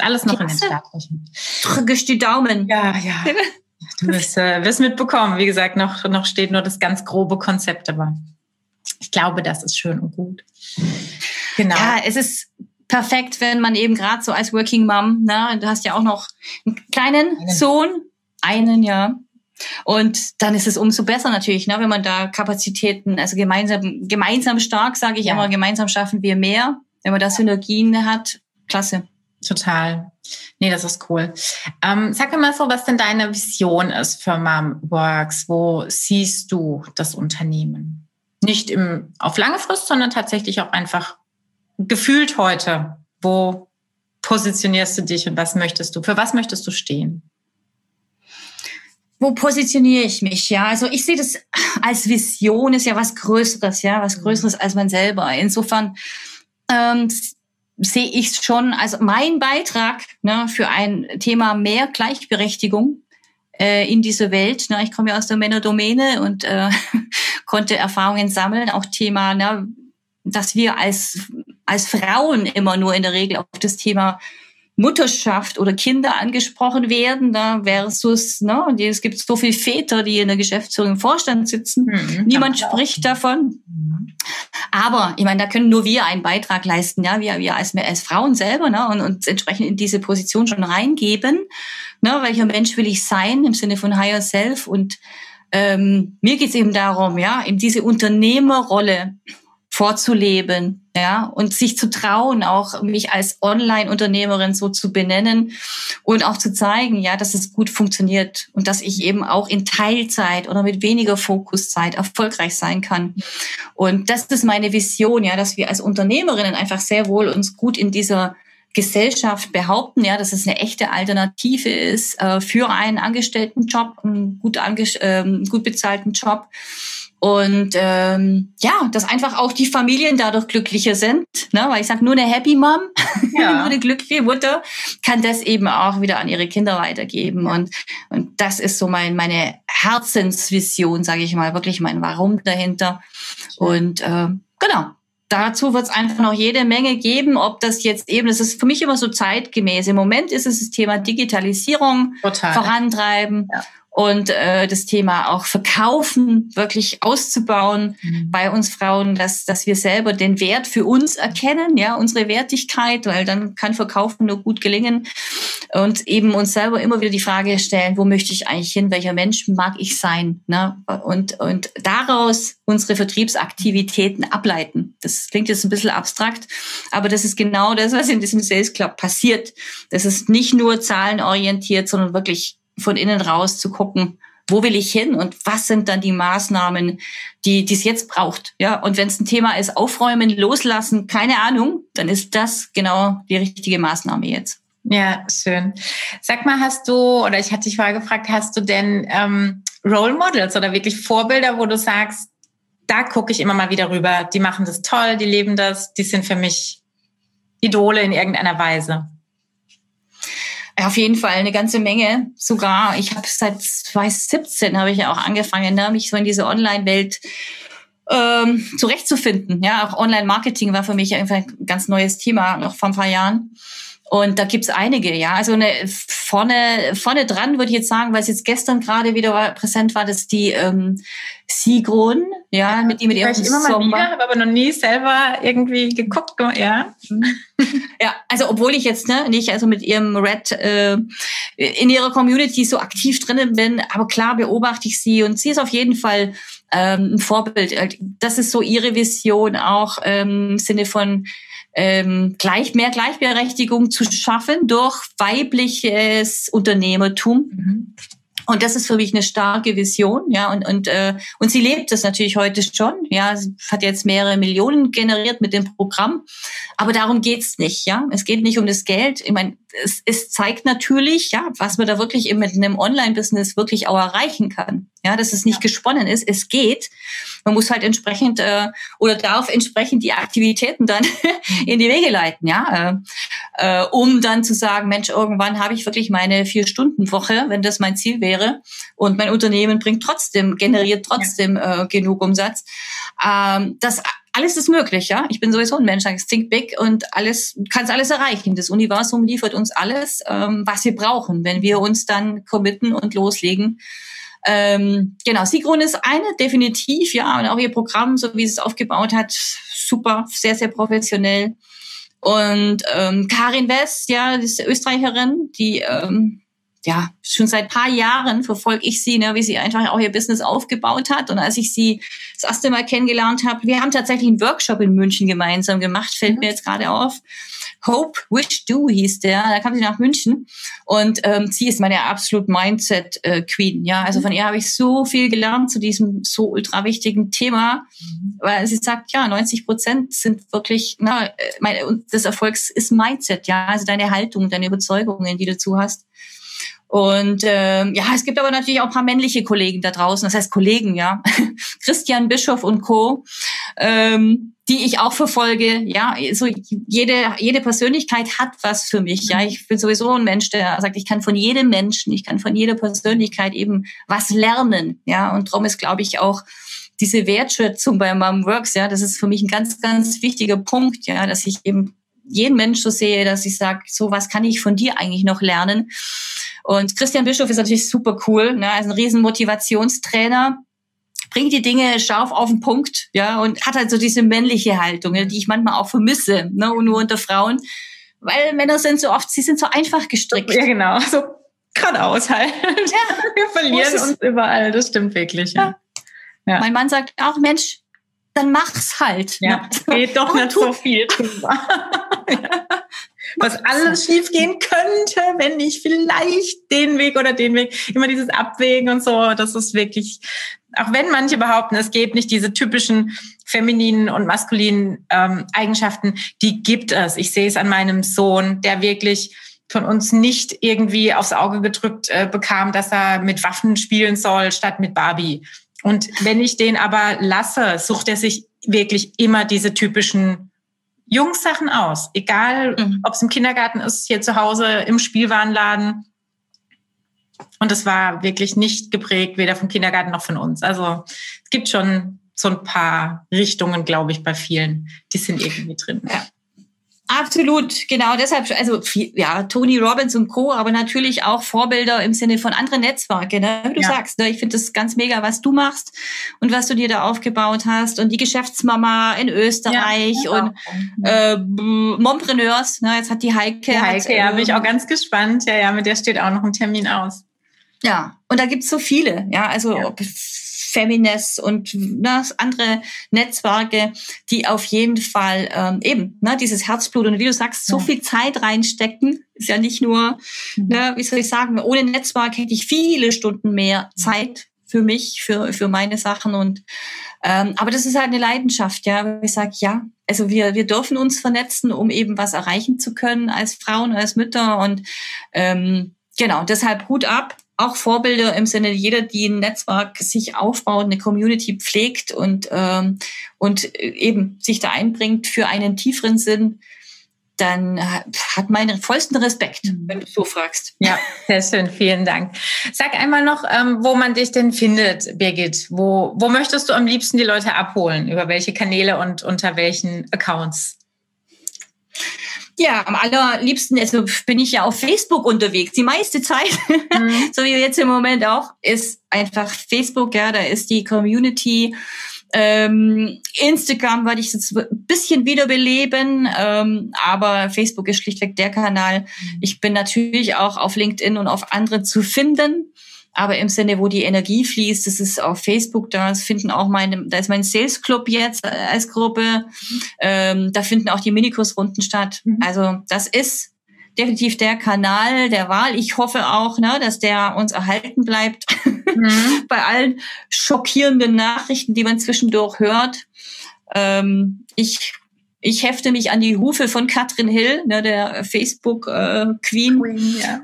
Ist alles noch Klasse. in den Startlöchern.
Drücke ich die Daumen.
Ja, ja. Du wirst, äh, wirst mitbekommen. Wie gesagt, noch, noch steht nur das ganz grobe Konzept, aber ich glaube, das ist schön und gut.
Genau. Ja, es ist perfekt, wenn man eben gerade so als Working Mom, ne, du hast ja auch noch einen kleinen einen. Sohn, einen, ja. Und dann ist es umso besser natürlich, ne, wenn man da Kapazitäten, also gemeinsam, gemeinsam stark, sage ich ja. immer, gemeinsam schaffen wir mehr. Wenn man da Synergien hat, klasse.
Total. Nee, das ist cool. Ähm, sag mir mal so, was denn deine Vision ist für Mom Works. Wo siehst du das Unternehmen? Nicht im, auf lange Frist, sondern tatsächlich auch einfach gefühlt heute. Wo positionierst du dich und was möchtest du? Für was möchtest du stehen?
Wo positioniere ich mich? Ja, also ich sehe das als Vision ist ja was Größeres, ja, was mhm. Größeres als man selber. Insofern ähm, sehe ich schon, also mein Beitrag ne, für ein Thema mehr Gleichberechtigung äh, in dieser Welt. Ne, ich komme ja aus der Männerdomäne und äh, konnte Erfahrungen sammeln, auch Thema, ne, dass wir als, als Frauen immer nur in der Regel auf das Thema Mutterschaft oder Kinder angesprochen werden, da versus, ne, es gibt so viele Väter, die in der Geschäftsführung im Vorstand sitzen. Mhm, Niemand spricht davon. Mhm. Aber ich meine, da können nur wir einen Beitrag leisten, ja, wir, wir als, als Frauen selber, ne, und uns entsprechend in diese Position schon reingeben. Ne, welcher Mensch will ich sein im Sinne von Higher Self und ähm, mir geht's eben darum, ja, in diese Unternehmerrolle vorzuleben, ja, und sich zu trauen, auch mich als Online-Unternehmerin so zu benennen und auch zu zeigen, ja, dass es gut funktioniert und dass ich eben auch in Teilzeit oder mit weniger Fokuszeit erfolgreich sein kann. Und das ist meine Vision, ja, dass wir als Unternehmerinnen einfach sehr wohl uns gut in dieser Gesellschaft behaupten, ja, dass es eine echte Alternative ist äh, für einen Angestelltenjob, einen gut, ange äh, gut bezahlten Job und ähm, ja, dass einfach auch die Familien dadurch glücklicher sind. Ne? Weil ich sage, nur eine Happy Mom, ja. nur eine glückliche Mutter kann das eben auch wieder an ihre Kinder weitergeben. Und, und das ist so mein, meine Herzensvision, sage ich mal, wirklich mein Warum dahinter. Und äh, genau, dazu wird es einfach noch jede Menge geben, ob das jetzt eben, das ist für mich immer so zeitgemäß. Im Moment ist es das Thema Digitalisierung Total. vorantreiben. Ja und äh, das Thema auch Verkaufen wirklich auszubauen mhm. bei uns Frauen, dass, dass wir selber den Wert für uns erkennen, ja, unsere Wertigkeit, weil dann kann Verkaufen nur gut gelingen und eben uns selber immer wieder die Frage stellen, wo möchte ich eigentlich hin, welcher Mensch mag ich sein, ne? und, und daraus unsere Vertriebsaktivitäten ableiten. Das klingt jetzt ein bisschen abstrakt, aber das ist genau das, was in diesem Sales Club passiert. Das ist nicht nur zahlenorientiert, sondern wirklich von innen raus zu gucken, wo will ich hin und was sind dann die Maßnahmen, die es jetzt braucht. Ja, und wenn es ein Thema ist, aufräumen, loslassen, keine Ahnung, dann ist das genau die richtige Maßnahme jetzt.
Ja, schön. Sag mal, hast du, oder ich hatte dich vorher gefragt, hast du denn ähm, Role Models oder wirklich Vorbilder, wo du sagst, da gucke ich immer mal wieder rüber, die machen das toll, die leben das, die sind für mich Idole in irgendeiner Weise?
Auf jeden Fall eine ganze Menge. Sogar, ich habe seit 2017 habe ich ja auch angefangen, ne, mich so in diese Online-Welt ähm, zurechtzufinden. Ja, auch Online-Marketing war für mich einfach ein ganz neues Thema noch vor ein paar Jahren. Und da gibt's einige, ja. Also eine, vorne, vorne dran würde ich jetzt sagen, weil es jetzt gestern gerade wieder präsent war, dass die ähm, Sigrun, ja, mit die mit ihrem
ich immer mal wieder, habe aber noch nie selber irgendwie geguckt, ja.
ja, also obwohl ich jetzt ne, nicht also mit ihrem Red äh, in ihrer Community so aktiv drinnen bin, aber klar beobachte ich sie und sie ist auf jeden Fall ähm, ein Vorbild. Das ist so ihre Vision auch ähm, im Sinne von ähm, gleich, mehr Gleichberechtigung zu schaffen durch weibliches Unternehmertum. Mhm. Und das ist für mich eine starke Vision, ja, und, und, äh, und sie lebt das natürlich heute schon, ja, sie hat jetzt mehrere Millionen generiert mit dem Programm, aber darum geht's nicht, ja, es geht nicht um das Geld, ich meine, es, es zeigt natürlich, ja, was man da wirklich eben mit einem Online-Business wirklich auch erreichen kann. Ja, dass es nicht ja. gesponnen ist, es geht. Man muss halt entsprechend äh, oder darf entsprechend die Aktivitäten dann in die Wege leiten, ja, äh, äh, um dann zu sagen, Mensch, irgendwann habe ich wirklich meine vier Stunden Woche, wenn das mein Ziel wäre, und mein Unternehmen bringt trotzdem generiert trotzdem äh, genug Umsatz. Ähm, das alles ist möglich, ja. Ich bin sowieso ein Mensch, ich think big und alles, kannst alles erreichen. Das Universum liefert uns alles, ähm, was wir brauchen, wenn wir uns dann committen und loslegen. Ähm, genau, Sigrun ist eine, definitiv, ja, und auch ihr Programm, so wie es aufgebaut hat, super, sehr, sehr professionell. Und ähm, Karin West, ja, das ist Österreicherin, die ähm, ja, schon seit paar Jahren verfolge ich sie, ne, wie sie einfach auch ihr Business aufgebaut hat. Und als ich sie das erste Mal kennengelernt habe, wir haben tatsächlich einen Workshop in München gemeinsam gemacht, fällt mhm. mir jetzt gerade auf. Hope Wish Do hieß der. Da kam sie nach München und ähm, sie ist meine absolut Mindset äh, Queen. Ja, also mhm. von ihr habe ich so viel gelernt zu diesem so ultra wichtigen Thema, mhm. weil sie sagt, ja, 90 Prozent sind wirklich, na, äh, mein, des Erfolgs ist Mindset. Ja, also deine Haltung, deine Überzeugungen, die du dazu hast. Und ähm, ja, es gibt aber natürlich auch ein paar männliche Kollegen da draußen, das heißt Kollegen, ja, Christian Bischof und Co., ähm, die ich auch verfolge. Ja, so jede jede Persönlichkeit hat was für mich. Ja, ich bin sowieso ein Mensch, der sagt, ich kann von jedem Menschen, ich kann von jeder Persönlichkeit eben was lernen. Ja, und darum ist, glaube ich, auch diese Wertschätzung bei Mom Works, ja, das ist für mich ein ganz, ganz wichtiger Punkt, ja, dass ich eben jeden Mensch so sehe, dass ich sage, so was kann ich von dir eigentlich noch lernen? Und Christian Bischof ist natürlich super cool, ne? also ein riesen Motivationstrainer, bringt die Dinge scharf auf den Punkt, ja, und hat halt so diese männliche Haltung, ne, die ich manchmal auch vermisse, ne, und nur unter Frauen, weil Männer sind so oft, sie sind so einfach gestrickt.
Ja, genau, so geradeaus halt. Ja. Wir verlieren uns überall, das stimmt wirklich. Ja.
ja. Mein Mann sagt auch, Mensch, dann mach's halt.
Ja, ne? geht doch nicht so viel drüber. ja was alles schiefgehen könnte, wenn ich vielleicht den Weg oder den Weg, immer dieses Abwägen und so, das ist wirklich, auch wenn manche behaupten, es gibt nicht diese typischen femininen und maskulinen ähm, Eigenschaften, die gibt es. Ich sehe es an meinem Sohn, der wirklich von uns nicht irgendwie aufs Auge gedrückt äh, bekam, dass er mit Waffen spielen soll statt mit Barbie. Und wenn ich den aber lasse, sucht er sich wirklich immer diese typischen Jungs-Sachen aus. Egal, mhm. ob es im Kindergarten ist, hier zu Hause, im Spielwarenladen. Und es war wirklich nicht geprägt, weder vom Kindergarten noch von uns. Also es gibt schon so ein paar Richtungen, glaube ich, bei vielen. Die sind irgendwie drin. Ja.
Absolut, genau. Deshalb, also ja, Tony Robbins und Co., aber natürlich auch Vorbilder im Sinne von anderen Netzwerke, ne? wie du ja. sagst. Ne? Ich finde das ganz mega, was du machst und was du dir da aufgebaut hast. Und die Geschäftsmama in Österreich ja, und äh, Mompreneurs. Ne? Jetzt hat die Heike.
Die Heike, hat, ja, bin ich auch ganz gespannt. Ja, ja, mit der steht auch noch ein Termin aus.
Ja, und da gibt's so viele. Ja, also ja. Feminist und ne, andere Netzwerke, die auf jeden Fall ähm, eben ne, dieses Herzblut und wie du sagst, so ja. viel Zeit reinstecken. Ist ja nicht nur, mhm. ne, wie soll ich sagen, ohne Netzwerk hätte ich viele Stunden mehr Zeit für mich, für, für meine Sachen und ähm, aber das ist halt eine Leidenschaft, ja. Ich sage, ja, also wir, wir dürfen uns vernetzen, um eben was erreichen zu können als Frauen, als Mütter und ähm, genau, deshalb Hut ab auch Vorbilder im Sinne jeder, die ein Netzwerk sich aufbaut, eine Community pflegt und, ähm, und eben sich da einbringt für einen tieferen Sinn, dann hat meinen vollsten Respekt, mhm. wenn du so fragst.
Ja, sehr schön, vielen Dank. Sag einmal noch, ähm, wo man dich denn findet, Birgit. Wo, wo möchtest du am liebsten die Leute abholen? Über welche Kanäle und unter welchen Accounts?
Ja, am allerliebsten also bin ich ja auf Facebook unterwegs. Die meiste Zeit, mhm. so wie jetzt im Moment auch, ist einfach Facebook. Ja, da ist die Community. Ähm, Instagram werde ich jetzt ein bisschen wiederbeleben, ähm, aber Facebook ist schlichtweg der Kanal. Mhm. Ich bin natürlich auch auf LinkedIn und auf andere zu finden aber im Sinne, wo die Energie fließt, das ist auf Facebook, da finden auch meine, da ist mein Sales Club jetzt äh, als Gruppe, ähm, da finden auch die Minikursrunden statt. Mhm. Also das ist definitiv der Kanal der Wahl. Ich hoffe auch, ne, dass der uns erhalten bleibt mhm. bei allen schockierenden Nachrichten, die man zwischendurch hört. Ähm, ich ich hefte mich an die Hufe von Katrin Hill, ne, der Facebook äh, Queen, Queen ja.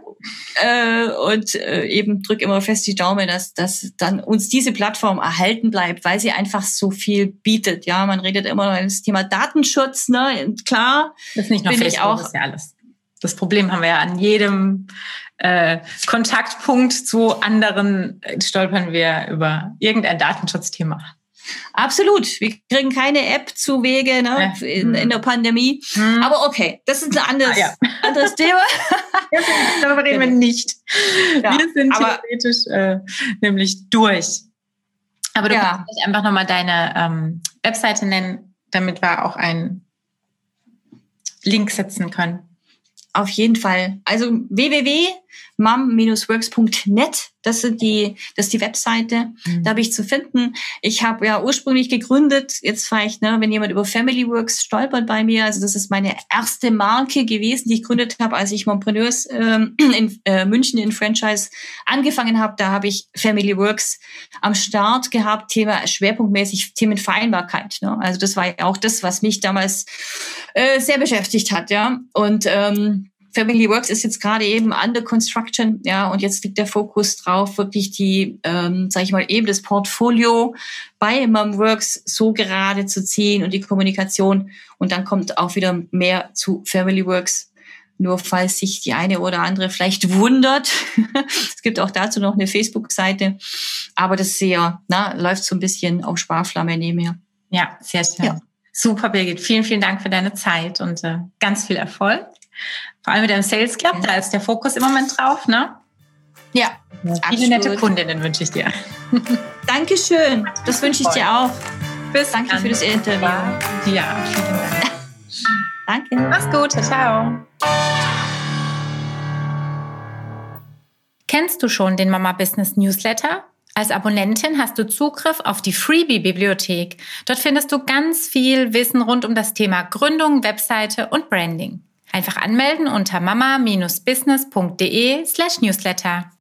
Äh, und äh, eben drück immer fest die Daumen, dass, dass dann uns diese Plattform erhalten bleibt, weil sie einfach so viel bietet. Ja, man redet immer über das Thema Datenschutz, ne, klar.
Das ist nicht nur Facebook, ich auch, das ist ja alles. Das Problem haben wir ja an jedem äh, Kontaktpunkt zu anderen äh, stolpern wir über irgendein Datenschutzthema.
Absolut. Wir kriegen keine App zu Wege ne, in, in der Pandemie. Hm. Aber okay, das ist ein anderes, ah, ja. anderes Thema.
Darüber reden wir genau. nicht. Ja, wir sind theoretisch äh, nämlich durch. Aber du ja. kannst einfach nochmal deine ähm, Webseite nennen, damit wir auch einen Link setzen können.
Auf jeden Fall. Also www.mom-works.net, das sind die, das ist die Webseite. Mhm. Da habe ich zu finden. Ich habe ja ursprünglich gegründet, jetzt vielleicht, ne, wenn jemand über Family Works stolpert bei mir, also das ist meine erste Marke gewesen, die ich gegründet habe, als ich Montpreneurs ähm, in äh, München in Franchise angefangen habe. Da habe ich Family Works am Start gehabt, Thema schwerpunktmäßig Themenvereinbarkeit. Ne? Also das war ja auch das, was mich damals äh, sehr beschäftigt hat, ja. Und ähm, Family Works ist jetzt gerade eben under construction, ja, und jetzt liegt der Fokus drauf, wirklich die, ähm, sage ich mal, eben das Portfolio bei Momworks so gerade zu ziehen und die Kommunikation. Und dann kommt auch wieder mehr zu Family Works. Nur falls sich die eine oder andere vielleicht wundert. es gibt auch dazu noch eine Facebook-Seite. Aber das sehr, na, läuft so ein bisschen auf Sparflamme nebenher.
Ja, sehr schön. Ja. Super, Birgit. Vielen, vielen Dank für deine Zeit und äh, ganz viel Erfolg. Vor allem mit dem Sales Club, da ist der Fokus im Moment drauf, ne?
Ja.
ja viele nette Kundinnen wünsche ich dir.
Dankeschön. Das wünsche ich dir auch.
Bis Danke dann. für das Interview. Ja, vielen Dank.
Danke.
Mach's gut. Ciao.
Kennst du schon den Mama Business Newsletter? Als Abonnentin hast du Zugriff auf die Freebie-Bibliothek. Dort findest du ganz viel Wissen rund um das Thema Gründung, Webseite und Branding. Einfach anmelden unter mama-business.de slash newsletter.